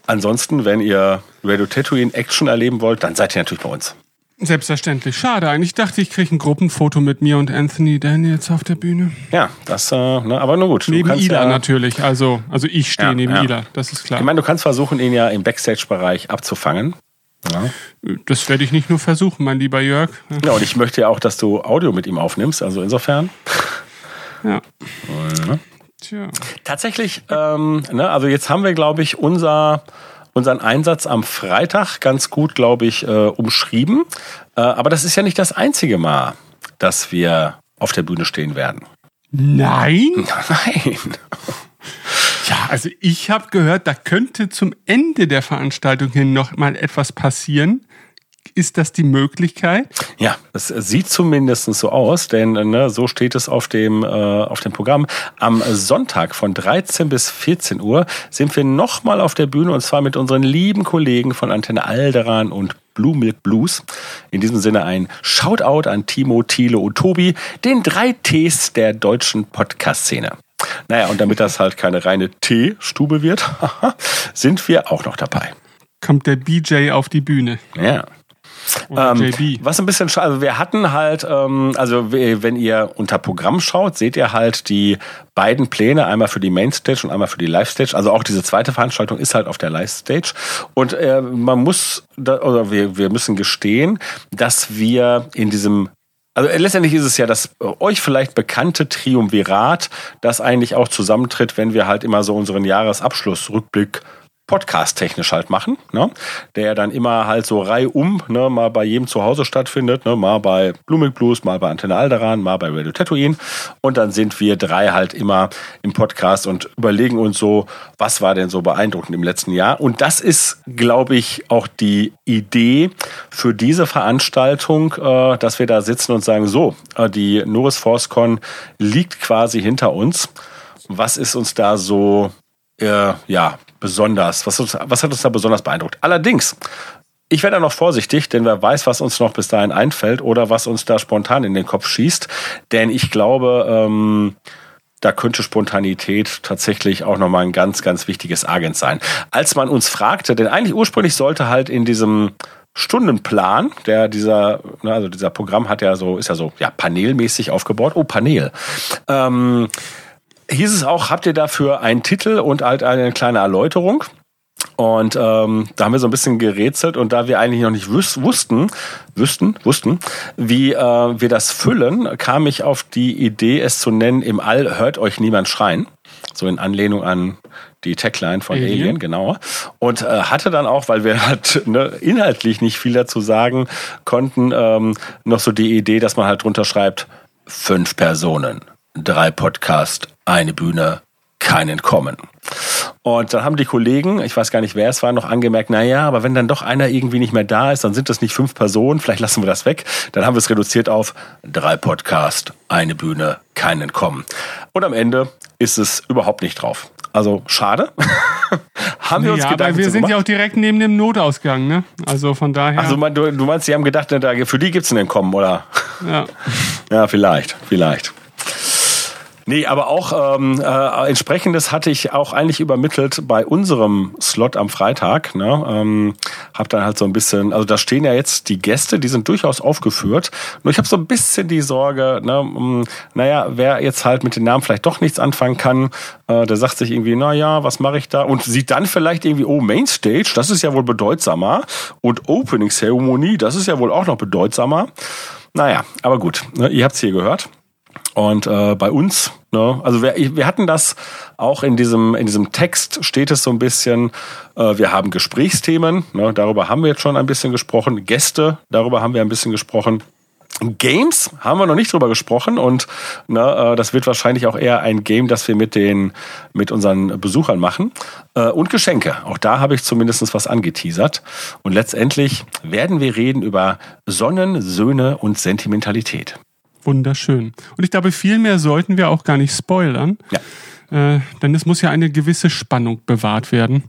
Ansonsten, wenn ihr Radio Tatooine Action erleben wollt, dann seid ihr natürlich bei uns. Selbstverständlich. Schade eigentlich. dachte, ich kriege ein Gruppenfoto mit mir und Anthony Daniels auf der Bühne. Ja, das, äh, ne, aber nur gut. Neben Ila ja, natürlich. Also, also ich stehe ja, neben ja. Ila, das ist klar. Ich meine, du kannst versuchen, ihn ja im Backstage-Bereich abzufangen. Ja. Das werde ich nicht nur versuchen, mein lieber Jörg. Ja, und ich möchte ja auch, dass du Audio mit ihm aufnimmst. Also insofern. Ja. ja. Tja. Tatsächlich, ähm, ne, also jetzt haben wir, glaube ich, unser unseren Einsatz am Freitag ganz gut, glaube ich, äh, umschrieben. Äh, aber das ist ja nicht das einzige Mal, dass wir auf der Bühne stehen werden. Nein? Nein. Ja, also ich habe gehört, da könnte zum Ende der Veranstaltung hin noch mal etwas passieren. Ist das die Möglichkeit? Ja, es sieht zumindest so aus, denn ne, so steht es auf dem, äh, auf dem Programm. Am Sonntag von 13 bis 14 Uhr sind wir nochmal auf der Bühne und zwar mit unseren lieben Kollegen von Antenne Alderan und Blue Milk Blues. In diesem Sinne ein Shoutout an Timo, Thiele und Tobi, den drei Ts der deutschen Podcast-Szene. Naja, und damit das halt keine reine T-Stube wird, sind wir auch noch dabei. Kommt der BJ auf die Bühne. Ja. Ähm, was ein bisschen schade, also wir hatten halt, ähm, also wenn ihr unter Programm schaut, seht ihr halt die beiden Pläne, einmal für die Mainstage und einmal für die Livestage. Also auch diese zweite Veranstaltung ist halt auf der Livestage. Und äh, man muss, da, oder wir, wir müssen gestehen, dass wir in diesem also letztendlich ist es ja das euch vielleicht bekannte Triumvirat, das eigentlich auch zusammentritt, wenn wir halt immer so unseren Jahresabschlussrückblick podcast-technisch halt machen, ne? der dann immer halt so reihum ne, mal bei jedem zu Hause stattfindet, ne? mal bei Blooming Blues, mal bei Antenne Alderan, mal bei Radio Tatooine und dann sind wir drei halt immer im Podcast und überlegen uns so, was war denn so beeindruckend im letzten Jahr und das ist, glaube ich, auch die Idee für diese Veranstaltung, äh, dass wir da sitzen und sagen, so, äh, die Norris ForceCon liegt quasi hinter uns. Was ist uns da so äh, ja, besonders? Was, was hat uns da besonders beeindruckt? Allerdings, ich werde da noch vorsichtig, denn wer weiß, was uns noch bis dahin einfällt oder was uns da spontan in den Kopf schießt. Denn ich glaube, ähm, da könnte Spontanität tatsächlich auch nochmal ein ganz, ganz wichtiges Agent sein. Als man uns fragte, denn eigentlich ursprünglich sollte halt in diesem Stundenplan, der dieser, ne, also dieser Programm hat ja so, ist ja so, ja, panelmäßig aufgebaut. Oh, Panel. Ähm, hieß es auch, habt ihr dafür einen Titel und halt eine kleine Erläuterung? Und ähm, da haben wir so ein bisschen gerätselt und da wir eigentlich noch nicht wussten, wüssten, wussten, wie äh, wir das füllen, kam ich auf die Idee, es zu nennen, im All hört euch niemand schreien. So in Anlehnung an die Tagline von Alien, Alien genau. Und äh, hatte dann auch, weil wir halt ne, inhaltlich nicht viel dazu sagen konnten, ähm, noch so die Idee, dass man halt drunter schreibt, fünf Personen, drei Podcast, eine Bühne, kein Entkommen. Und dann haben die Kollegen, ich weiß gar nicht, wer es war, noch angemerkt, na ja, aber wenn dann doch einer irgendwie nicht mehr da ist, dann sind das nicht fünf Personen, vielleicht lassen wir das weg. Dann haben wir es reduziert auf drei Podcast, eine Bühne, kein Entkommen. Und am Ende ist es überhaupt nicht drauf. Also schade. haben wir uns ja, gedacht. wir sind ja auch direkt neben dem Notausgang, ne? Also von daher. Also du, du meinst, sie haben gedacht, für die gibt es ein Entkommen, oder? Ja. Ja, vielleicht, vielleicht. Nee, aber auch ähm, äh, entsprechendes hatte ich auch eigentlich übermittelt bei unserem Slot am Freitag. Ne? Ähm, hab dann halt so ein bisschen, also da stehen ja jetzt die Gäste, die sind durchaus aufgeführt. Nur ich habe so ein bisschen die Sorge, ne, um, naja, wer jetzt halt mit den Namen vielleicht doch nichts anfangen kann, äh, der sagt sich irgendwie, na ja, was mache ich da? Und sieht dann vielleicht irgendwie, oh, Mainstage, das ist ja wohl bedeutsamer. Und Opening Ceremony, das ist ja wohl auch noch bedeutsamer. Naja, aber gut, ne, ihr habt's hier gehört. Und äh, bei uns, ne, also wir, wir hatten das auch in diesem, in diesem Text steht es so ein bisschen, äh, wir haben Gesprächsthemen, ne, darüber haben wir jetzt schon ein bisschen gesprochen, Gäste, darüber haben wir ein bisschen gesprochen. Games haben wir noch nicht drüber gesprochen und ne, äh, das wird wahrscheinlich auch eher ein Game, das wir mit den mit unseren Besuchern machen äh, und Geschenke. Auch da habe ich zumindest was angeteasert und letztendlich werden wir reden über Sonnen, Söhne und Sentimentalität wunderschön. Und ich glaube, viel mehr sollten wir auch gar nicht spoilern. Ja. Äh, denn es muss ja eine gewisse Spannung bewahrt werden,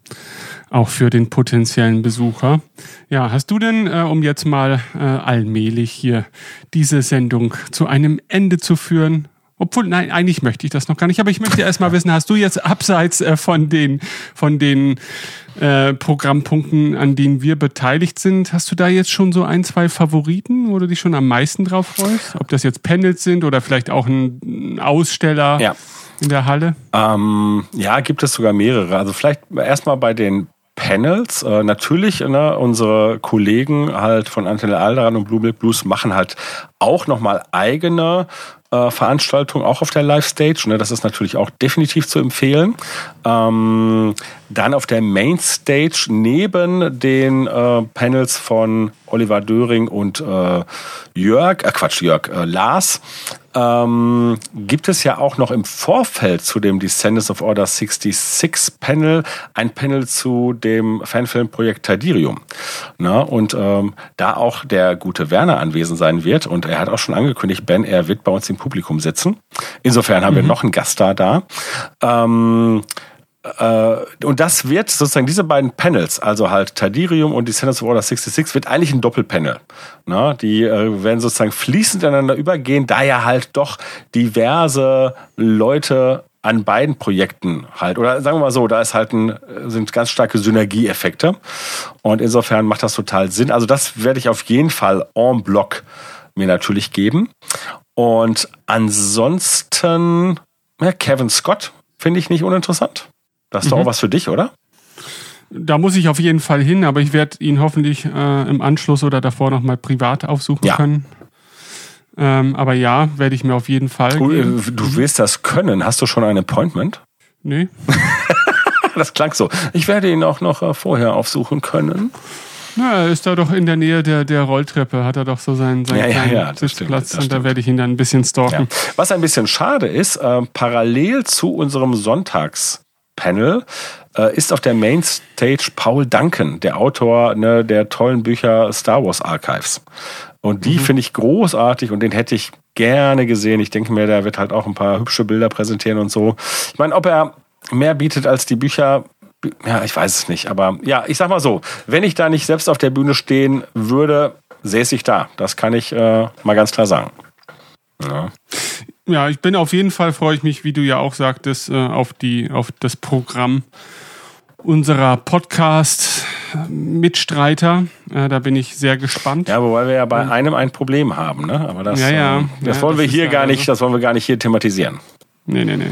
auch für den potenziellen Besucher. Ja, hast du denn, äh, um jetzt mal äh, allmählich hier diese Sendung zu einem Ende zu führen, obwohl, nein, eigentlich möchte ich das noch gar nicht. Aber ich möchte erst mal wissen, hast du jetzt abseits äh, von den, von den äh, Programmpunkten, an denen wir beteiligt sind, hast du da jetzt schon so ein, zwei Favoriten, wo du dich schon am meisten drauf freust? Ob das jetzt Panels sind oder vielleicht auch ein Aussteller ja. in der Halle? Ähm, ja, gibt es sogar mehrere. Also vielleicht erstmal bei den Panels. Äh, natürlich, ne, unsere Kollegen halt von Antenne Alderan und Blue Milk Blues machen halt auch nochmal eigene äh, Veranstaltung auch auf der Live-Stage. Ne? Das ist natürlich auch definitiv zu empfehlen. Ähm, dann auf der Main-Stage neben den äh, Panels von Oliver Döring und äh, Jörg, äh Quatsch, Jörg, äh, Lars, ähm, gibt es ja auch noch im Vorfeld zu dem Descendants of Order 66 Panel ein Panel zu dem Fanfilmprojekt Tidirium. Na, und ähm, da auch der gute Werner anwesend sein wird und er hat auch schon angekündigt, Ben, er wird bei uns im Publikum sitzen. Insofern haben mhm. wir noch einen Gast da da. Ähm, äh, und das wird sozusagen diese beiden Panels, also halt Tidirium und Descendants of Order 66, wird eigentlich ein Doppelpanel. Na, die äh, werden sozusagen fließend ineinander übergehen, da ja halt doch diverse Leute an beiden Projekten halt, oder sagen wir mal so, da ist halt ein, sind ganz starke Synergieeffekte. Und insofern macht das total Sinn. Also das werde ich auf jeden Fall en bloc mir natürlich geben. Und ansonsten, ja, Kevin Scott finde ich nicht uninteressant. Das ist mhm. doch auch was für dich, oder? Da muss ich auf jeden Fall hin, aber ich werde ihn hoffentlich äh, im Anschluss oder davor nochmal privat aufsuchen ja. können. Ähm, aber ja, werde ich mir auf jeden Fall. Du, geben. du willst das können. Hast du schon ein Appointment? Nee. das klang so. Ich werde ihn auch noch äh, vorher aufsuchen können. Na, er ist da doch in der Nähe der, der Rolltreppe, hat er doch so seinen, seinen Ja, ja, kleinen ja, Sitzplatz stimmt, und da werde ich ihn dann ein bisschen stalken. Was ein bisschen schade ist, äh, parallel zu unserem Sonntagspanel äh, ist auf der Mainstage Paul Duncan, der Autor ne, der tollen Bücher Star Wars Archives. Und die finde ich großartig und den hätte ich gerne gesehen. Ich denke mir, der wird halt auch ein paar hübsche Bilder präsentieren und so. Ich meine, ob er mehr bietet als die Bücher, ja, ich weiß es nicht. Aber ja, ich sag mal so, wenn ich da nicht selbst auf der Bühne stehen würde, säße ich da. Das kann ich äh, mal ganz klar sagen. Ja. Ja, ich bin auf jeden Fall, freue ich mich, wie du ja auch sagtest, äh, auf, die, auf das Programm unserer Podcast-Mitstreiter. Äh, Da bin ich sehr gespannt. Ja, wobei wir ja bei einem ein Problem haben, ne? Aber das, Ja, ja. ähm, das Ja, wollen wir das ist hier ja gar also- nicht, das wollen wir gar nicht hier thematisieren. Nee, nee, nee.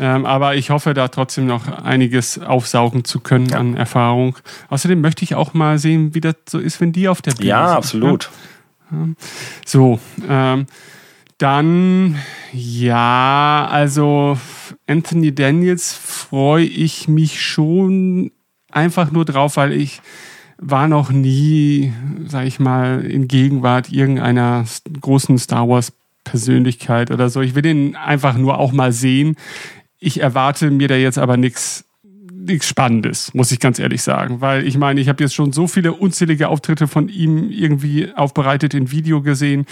Ähm, aber ich hoffe, da trotzdem noch einiges aufsaugen zu können Ja. an Erfahrung. Außerdem möchte ich auch mal sehen, wie das so ist, wenn die auf der Bühne Ja, sind. absolut. So, ähm, dann, ja, also Anthony Daniels freue ich mich schon einfach nur drauf, weil ich war noch nie, sag ich mal, in Gegenwart irgendeiner großen Star Wars Persönlichkeit oder so. Ich will den einfach nur auch mal sehen. Ich erwarte mir da jetzt aber nichts nichts Spannendes, muss ich ganz ehrlich sagen. Weil ich meine, ich habe jetzt schon so viele unzählige Auftritte von ihm irgendwie aufbereitet in Video gesehen.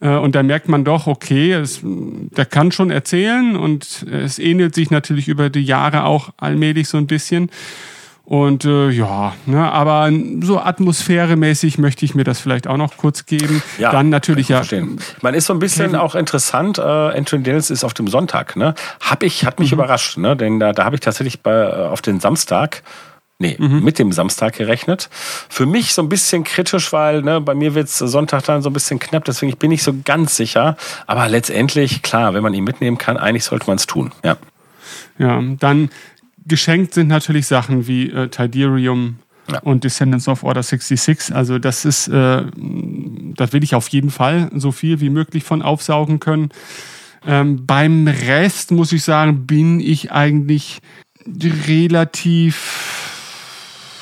Äh, und da merkt man doch, okay, es, der kann schon erzählen und es ähnelt sich natürlich über die Jahre auch allmählich so ein bisschen. Und äh, ja, ne, aber so atmosphäremäßig möchte ich mir das vielleicht auch noch kurz geben. Ja, Dann natürlich ja. ich verstehen. Man ist so ein bisschen Kevin- auch interessant. Äh, Anthony Daniels ist auf dem Sonntag, ne? Hab ich, hat Mhm. mich überrascht, ne? Denn da, da habe ich tatsächlich bei, äh, auf den Samstag, nee, Mhm. mit dem Samstag gerechnet. Für mich so ein bisschen kritisch, weil ne, bei mir wird's Sonntag dann so ein bisschen knapp, deswegen ich bin nicht so ganz sicher. Aber letztendlich, klar, wenn man ihn mitnehmen kann, eigentlich sollte man es tun. Ja. Ja, dann geschenkt sind natürlich Sachen wie äh, Tiderium Ja. und Descendants of Order 66. Also das ist, äh, das will ich auf jeden Fall so viel wie möglich von aufsaugen können. Ähm, beim Rest muss ich sagen, bin ich eigentlich relativ,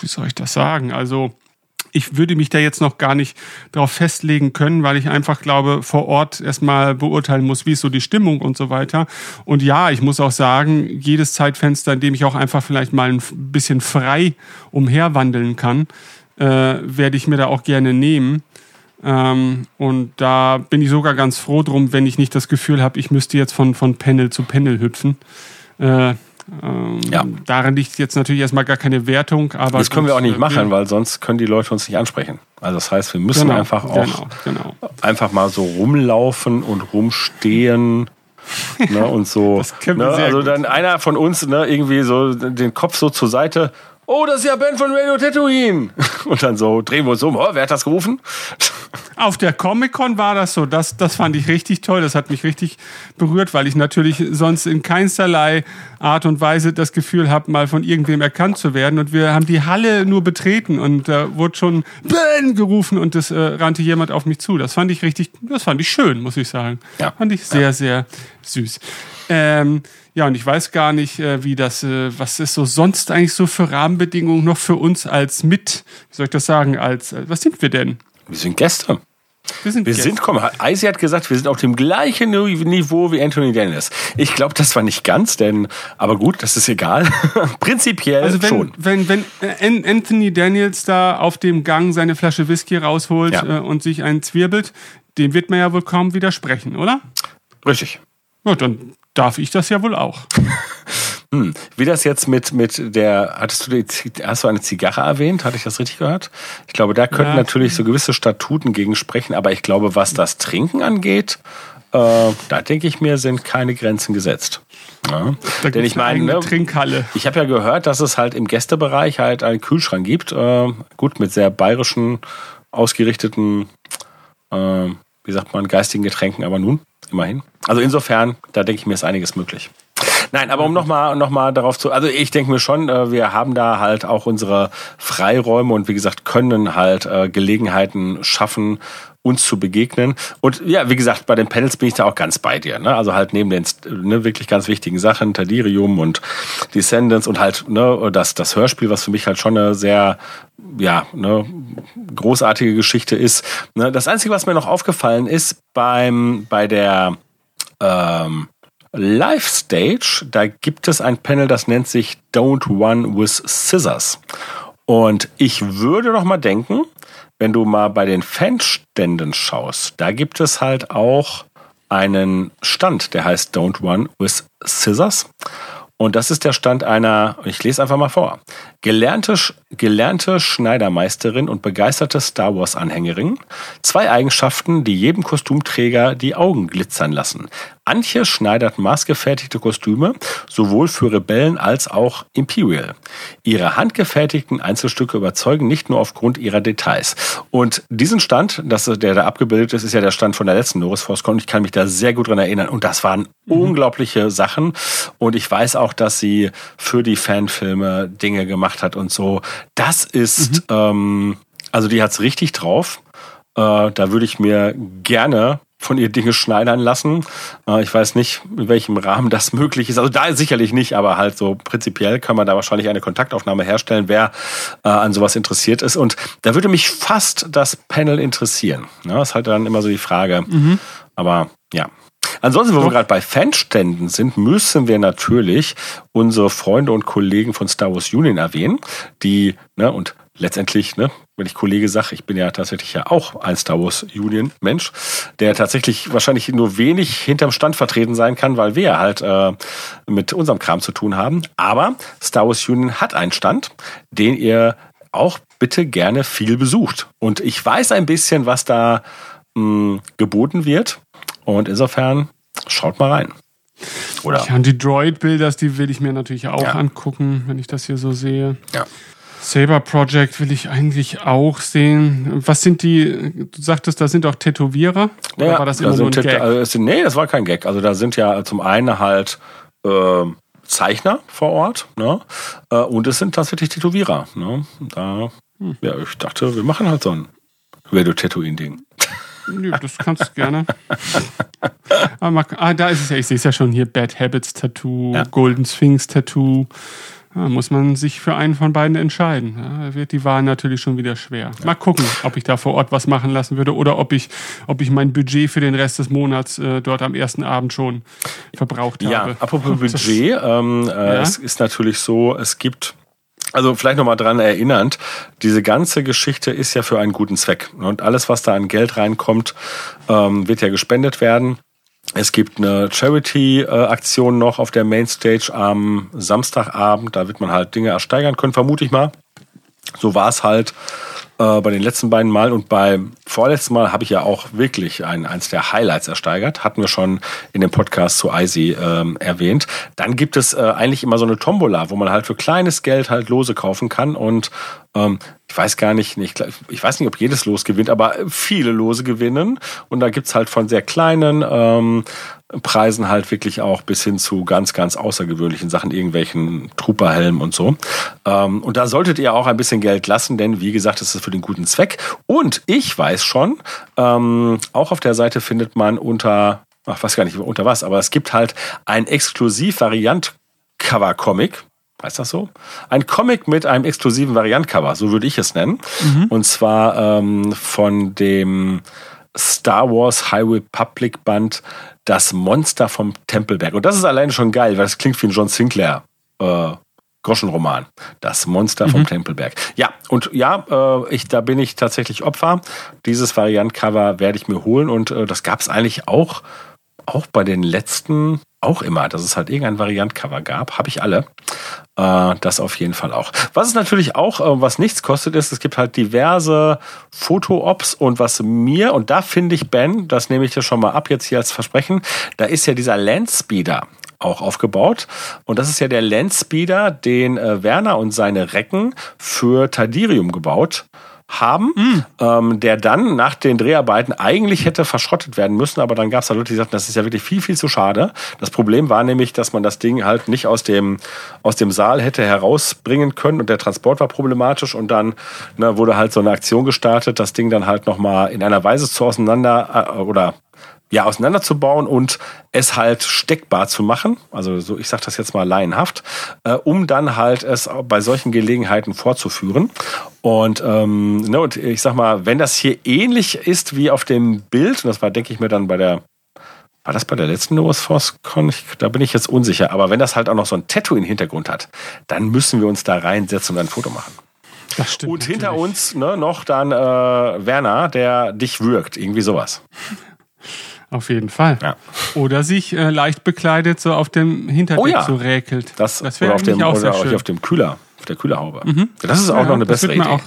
wie soll ich das sagen? Also ich würde mich da jetzt noch gar nicht darauf festlegen können, weil ich einfach glaube, vor Ort erstmal beurteilen muss, wie ist so die Stimmung und so weiter. Und ja, ich muss auch sagen, jedes Zeitfenster, in dem ich auch einfach vielleicht mal ein bisschen frei umherwandeln kann, äh, werde ich mir da auch gerne nehmen. Ähm, und da bin ich sogar ganz froh drum, wenn ich nicht das Gefühl habe, ich müsste jetzt von, von Panel zu Panel hüpfen. Äh, ähm, Ja. Darin liegt jetzt natürlich erstmal gar keine Wertung, aber. Das können wir auch nicht äh, machen, weil sonst können die Leute uns nicht ansprechen. Also das heißt, wir müssen Genau, einfach auch genau, genau. einfach mal so rumlaufen und rumstehen. ne, und so. Das können wir ne, also gut. dann einer von uns ne, irgendwie so den Kopf so zur Seite. Oh, das ist ja Ben von Radio Tatooine. Und dann so drehen wir uns um. Oh, wer hat das gerufen? Auf der Comic-Con war das so. Das, das fand ich richtig toll. Das hat mich richtig berührt, weil ich natürlich sonst in keinsterlei Art und Weise das Gefühl habe, mal von irgendwem erkannt zu werden. Und wir haben die Halle nur betreten und da wurde schon Ben gerufen und es äh, rannte jemand auf mich zu. Das fand ich richtig, das fand ich schön, muss ich sagen. Ja. Fand ich sehr, sehr süß. Ähm, ja, und ich weiß gar nicht, äh, wie das, äh, was ist so sonst eigentlich so für Rahmenbedingungen noch für uns als mit, wie soll ich das sagen, als, äh, was sind wir denn? Wir sind Gäste. Wir sind, Wir Gäste. sind, komm, Eisi hat gesagt, wir sind auf dem gleichen Niveau wie Anthony Dennis. Ich glaube, das war nicht ganz, denn, aber gut, das ist egal. Prinzipiell Also wenn, schon. wenn, wenn An- Anthony Daniels da auf dem Gang seine Flasche Whisky rausholt Ja. und sich einen zwirbelt, dem wird man ja wohl kaum widersprechen, oder? Richtig. Ja, dann darf ich das ja wohl auch. Hm. Wie das jetzt mit, mit der, hattest du die, hast du eine Zigarre erwähnt? Hatte ich das richtig gehört? Ich glaube, da könnten Ja. natürlich so gewisse Statuten gegen sprechen, aber ich glaube, was das Trinken angeht, äh, da denke ich mir, sind keine Grenzen gesetzt. Ja. Denn ich meine, ne, Trinkhalle. ich habe ja gehört, dass es halt im Gästebereich halt einen Kühlschrank gibt, äh, gut, mit sehr bayerischen, ausgerichteten, äh, wie sagt man, geistigen Getränken, aber nun, immerhin. Also insofern, da denke ich mir, ist einiges möglich. Nein, aber um nochmal noch mal darauf zu, also ich denke mir schon, äh, wir haben da halt auch unsere Freiräume und wie gesagt, können halt äh, Gelegenheiten schaffen, uns zu begegnen. Und ja, wie gesagt, bei den Panels bin ich da auch ganz bei dir. Ne? Also halt neben den ne, wirklich ganz wichtigen Sachen, Tadirium und Descendants und halt ne, das, das Hörspiel, was für mich halt schon eine sehr ja, ne, großartige Geschichte ist. Ne? Das Einzige, was mir noch aufgefallen ist beim bei der ähm, Live Stage, da gibt es ein Panel, das nennt sich Don't Run with Scissors. Und ich würde noch mal denken, wenn du mal bei den Fanständen schaust, da gibt es halt auch einen Stand, der heißt Don't Run with Scissors. Und das ist der Stand einer, ich lese einfach mal vor, gelernte, gelernte Schneidermeisterin und begeisterte Star Wars-Anhängerin. Zwei Eigenschaften, die jedem Kostümträger die Augen glitzern lassen. Antje schneidert maßgefertigte Kostüme, sowohl für Rebellen als auch Imperial. Ihre handgefertigten Einzelstücke überzeugen nicht nur aufgrund ihrer Details. Und diesen Stand, das, der da abgebildet ist, ist ja der Stand von der letzten Norris Force-Con. Ich kann mich da sehr gut dran erinnern. Und das waren mhm. unglaubliche Sachen. Und ich weiß auch, dass sie für die Fanfilme Dinge gemacht hat und so. Das ist, mhm. ähm, also die hat's richtig drauf. Äh, da würde ich mir gerne von ihr Dinge schneidern lassen. Äh, ich weiß nicht, in welchem Rahmen das möglich ist. Also da sicherlich nicht, aber halt so prinzipiell kann man da wahrscheinlich eine Kontaktaufnahme herstellen, wer äh, an sowas interessiert ist. Und da würde mich fast das Panel interessieren. Ja, das ist halt dann immer so die Frage. Mhm. Aber ja. Ansonsten, wo wir gerade bei Fanständen sind, müssen wir natürlich unsere Freunde und Kollegen von Star Wars Union erwähnen, die, ne, und letztendlich, ne, wenn ich Kollege sage, ich bin ja tatsächlich ja auch ein Star Wars Union Mensch, der tatsächlich wahrscheinlich nur wenig hinterm Stand vertreten sein kann, weil wir halt äh, mit unserem Kram zu tun haben. Aber Star Wars Union hat einen Stand, den ihr auch bitte gerne viel besucht. Und ich weiß ein bisschen, was da mh, geboten wird. Und insofern schaut mal rein. Oder? Ja, und die Droid-Bilder, die will ich mir natürlich auch ja. angucken, wenn ich das hier so sehe. Ja. Saber Project will ich eigentlich auch sehen. Was sind die, du sagtest, da sind auch Tätowierer? Oder ja, war das immer da nur ein Gag? Also, nee, das war kein Gag. Also da sind ja zum einen halt äh, Zeichner vor Ort ne? Äh, und es sind tatsächlich Tätowierer. Ne? Da, hm. ja, ich dachte, wir machen halt so ein Radio-Tatooine-Ding. Nö, das kannst du gerne. ah, da ist es ja, ich sehe es ja schon hier: Bad Habits Tattoo, ja. Golden Sphinx Tattoo. Da muss man sich für einen von beiden entscheiden. Da wird die Wahl natürlich schon wieder schwer. Mal gucken, ob ich da vor Ort was machen lassen würde oder ob ich, ob ich mein Budget für den Rest des Monats äh, dort am ersten Abend schon verbraucht habe. Ja, apropos Budget, ähm, äh, ja? es ist natürlich so, es gibt also vielleicht nochmal dran erinnernd, diese ganze Geschichte ist ja für einen guten Zweck. Und alles, was da an Geld reinkommt, ähm, wird ja gespendet werden. Es gibt eine Charity-Aktion noch auf der Mainstage am Samstagabend. Da wird man halt Dinge ersteigern können, vermute ich mal. So war es halt äh, bei den letzten beiden Mal und beim vorletzten Mal habe ich ja auch wirklich ein, eins der Highlights ersteigert. Hatten wir schon in dem Podcast zu Icy ähm, erwähnt. Dann gibt es äh, eigentlich immer so eine Tombola, wo man halt für kleines Geld halt Lose kaufen kann und ähm, ich weiß gar nicht, ich, ich weiß nicht, ob jedes Los gewinnt, aber viele Lose gewinnen. Und da gibt's halt von sehr kleinen ähm, Preisen halt wirklich auch bis hin zu ganz, ganz außergewöhnlichen Sachen, irgendwelchen Trooperhelmen und so. Ähm, und da solltet ihr auch ein bisschen Geld lassen, denn wie gesagt, es ist für den guten Zweck. Und ich weiß schon, ähm, auch auf der Seite findet man unter, ach, weiß gar nicht unter was, aber es gibt halt ein Exklusiv-Variant-Cover-Comic Heißt das so? Ein Comic mit einem exklusiven Variantcover, so würde ich es nennen. Mhm. Und zwar ähm, von dem Star Wars High Republic Band Das Monster vom Tempelberg. Und das ist alleine schon geil, weil das klingt wie ein John Sinclair äh, Groschenroman. Das Monster mhm. vom Tempelberg. Ja, und ja, äh, ich, da bin ich tatsächlich Opfer. Dieses Variantcover werde ich mir holen und äh, das gab es eigentlich auch, auch bei den letzten auch immer, dass es halt irgendein Variantcover gab. Habe ich alle. Äh, das auf jeden Fall auch. Was es natürlich auch, äh, was nichts kostet, ist, es gibt halt diverse Foto-Ops und was mir, und da finde ich Ben, das nehme ich dir schon mal ab jetzt hier als Versprechen, da ist ja dieser Landspeeder auch aufgebaut. Und das ist ja der Landspeeder, den äh, Werner und seine Recken für Tadirium gebaut haben, Mm. ähm, der dann nach den Dreharbeiten eigentlich hätte verschrottet werden müssen, aber dann gab es da Leute, die sagten, das ist ja wirklich viel, viel zu schade. Das Problem war nämlich, dass man das Ding halt nicht aus dem, aus dem Saal hätte herausbringen können und der Transport war problematisch und dann ne, wurde halt so eine Aktion gestartet, das Ding dann halt nochmal in einer Weise zu auseinander äh, oder ja, auseinanderzubauen und es halt steckbar zu machen. Also so, ich sage das jetzt mal laienhaft, äh, um dann halt es bei solchen Gelegenheiten vorzuführen. Und, ähm, ne, und ich sag mal, wenn das hier ähnlich ist wie auf dem Bild, und das war, denke ich mir, dann bei der war das bei der letzten Novus Force Con? Ich, da bin ich jetzt unsicher. Aber wenn das halt auch noch so ein Tattoo im Hintergrund hat, dann müssen wir uns da reinsetzen und ein Foto machen. Das stimmt. Und hinter natürlich. uns ne, noch dann äh, Werner, der dich würgt. Irgendwie sowas. Auf jeden Fall. Ja. Oder sich äh, leicht bekleidet so auf dem Hinterdeck Oh ja. so räkelt. Das, das wäre auf dem, eigentlich auch sehr schön. auf dem Kühler, auf der Kühlerhaube. Das ist auch Ja, noch eine das bessere Idee. Auch,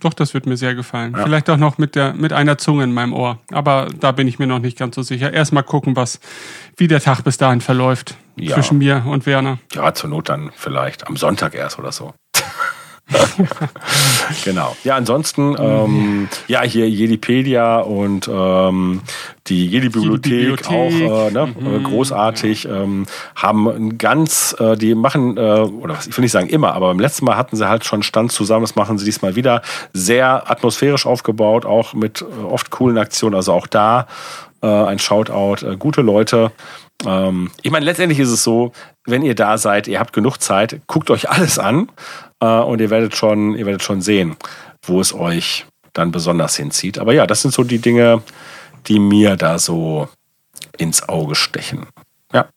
doch, das wird mir sehr gefallen. Vielleicht auch noch mit, der, mit einer Zunge in meinem Ohr. Aber da bin ich mir noch nicht ganz so sicher. Erstmal gucken, was, wie der Tag bis dahin verläuft. Ja. Zwischen mir und Werner. Ja, zur Not dann vielleicht am Sonntag erst oder so. genau. Ja, ansonsten, ähm, ja, hier Jedipedia und ähm, die Jedi-Bibliothek auch äh, ne, äh, großartig, ähm, haben ganz, äh, die machen, äh, oder was, ich will nicht sagen immer, aber beim letzten Mal hatten sie halt schon Stand zusammen, das machen sie diesmal wieder, sehr atmosphärisch aufgebaut, auch mit äh, oft coolen Aktionen, also auch da äh, ein Shoutout, äh, gute Leute. Ähm, ich meine, letztendlich ist es so, wenn ihr da seid, ihr habt genug Zeit, guckt euch alles an äh, und ihr werdet schon, ihr werdet schon sehen, wo es euch dann besonders hinzieht. Aber ja, das sind so die Dinge, die mir da so ins Auge stechen. Ja.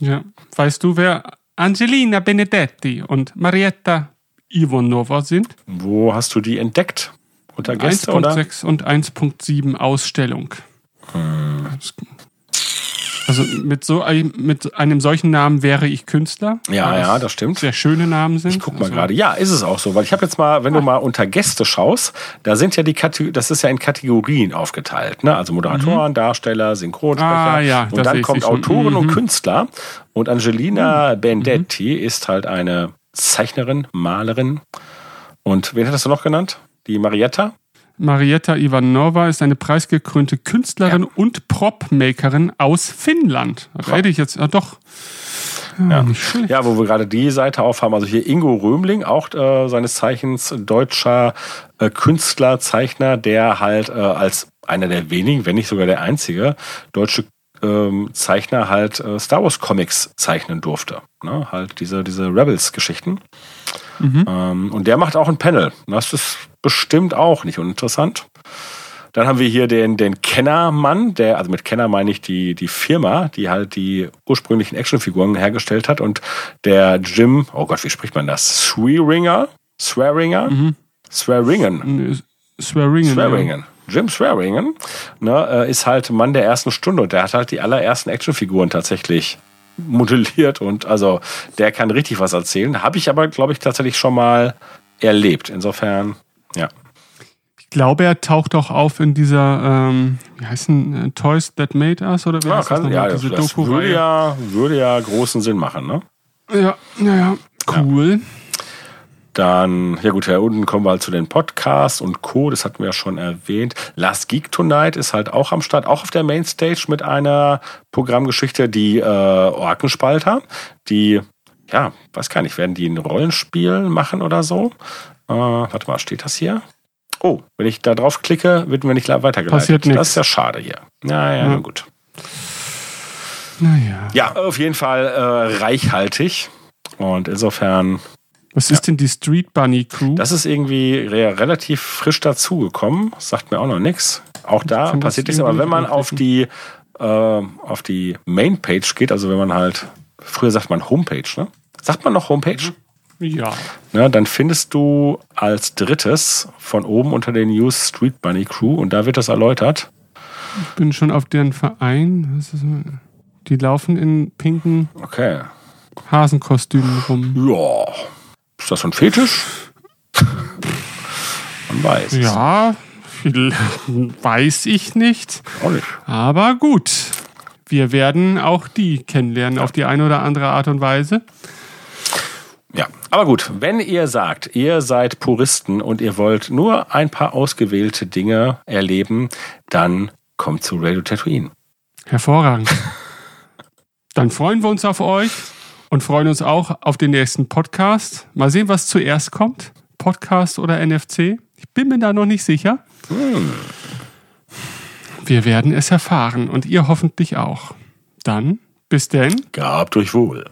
Ja. Weißt du, wer Angelina Benedetti und Marietta Ivanova sind? Wo hast du die entdeckt? Unter Gäste oder? 1.6 und 1.7 Ausstellung. Hm. Also mit so ein- mit einem solchen Namen wäre ich Künstler. Ja, ja, das stimmt. Sehr schöne Namen sind. Ich guck mal Also, gerade. Ja, ist es auch so, weil ich habe jetzt mal, wenn du mal unter Gäste schaust, da sind ja die Kategorien, das ist ja in Kategorien aufgeteilt, ne? Also Moderatoren, Darsteller, Synchronsprecher Ah, ja, und dann kommt schon. Autoren und Mhm. Künstler und Angelina Bendetti ist halt eine Zeichnerin, Malerin und wen hattest du noch genannt? Die Marietta? Marietta Ivanova ist eine preisgekrönte Künstlerin und Prop-Makerin aus Finnland. Da hätte ich jetzt, ja doch. Ja, schlecht. Ja, wo wir gerade die Seite aufhaben. Also hier Ingo Römling, auch äh, seines Zeichens deutscher äh, Künstler, Zeichner, der halt äh, als einer der wenigen, wenn nicht sogar der einzige deutsche ähm, Zeichner halt äh, Star Wars Comics zeichnen durfte. Ne? Halt diese, diese Rebels-Geschichten. Ähm, und der macht auch ein Panel. Das ist bestimmt auch nicht uninteressant. Dann haben wir hier den, den Kennermann, der, also mit Kenner meine ich die, die Firma, die halt die ursprünglichen Actionfiguren hergestellt hat. Und der Jim, oh Gott, wie spricht man das? Swearinger? Swearinger? Swearingen. Swearingen. Swearingen. Jim Swearingen ne, äh, ist halt Mann der ersten Stunde und der hat halt die allerersten Actionfiguren tatsächlich modelliert und also der kann richtig was erzählen. Habe ich aber, glaube ich, tatsächlich schon mal erlebt. Insofern, ja. Ich glaube, er taucht auch auf in dieser, ähm, wie heißen äh, Toys That Made Us oder wie Ja, heißt das kann, nochmal? ja das, Diese das würde ja, würde ja großen Sinn machen, ne? Ja, naja, cool. Dann, ja gut, hier unten kommen wir halt zu den Podcasts und Co., das hatten wir ja schon erwähnt. Last Geek Tonight ist halt auch am Start, auch auf der Mainstage mit einer Programmgeschichte, die äh, Orkenspalter, die, ja, weiß gar nicht, werden die ein Rollenspiel machen oder so? Äh, warte mal, steht das hier? Oh, wenn ich da drauf klicke, wird mir nicht weitergeleitet. Passiert nix. Das ist ja schade hier. Naja, Ja. na gut. Naja. Ja, auf jeden Fall äh, reichhaltig. Und insofern Was ist denn die Street Bunny Crew? Das ist irgendwie re relativ frisch dazugekommen. Sagt mir auch noch nichts. Auch da passiert nichts. Aber wenn man auf die, äh, auf die Mainpage geht, also wenn man halt, früher sagt man Homepage, ne? Sagt man noch Homepage? ja. Ne, dann findest du als drittes von oben unter den News Street Bunny Crew und da wird das erläutert. Ich bin schon auf deren Verein. Die laufen in pinken Okay. Hasenkostümen rum. Ja. Ist das ein Fetisch? man weiß. Ja, viel weiß ich nicht. Auch nicht. Aber gut. Wir werden auch die kennenlernen auf die eine oder andere Art und Weise. Ja, aber gut, wenn ihr sagt, ihr seid Puristen und ihr wollt nur ein paar ausgewählte Dinge erleben, dann kommt zu Radio Tatooine. Hervorragend. Dann freuen wir uns auf euch und freuen uns auch auf den nächsten Podcast. Mal sehen, was zuerst kommt. Podcast oder NFC. Ich bin mir da noch nicht sicher. Wir werden es erfahren und ihr hoffentlich auch. Dann, bis denn. Gabt euch wohl.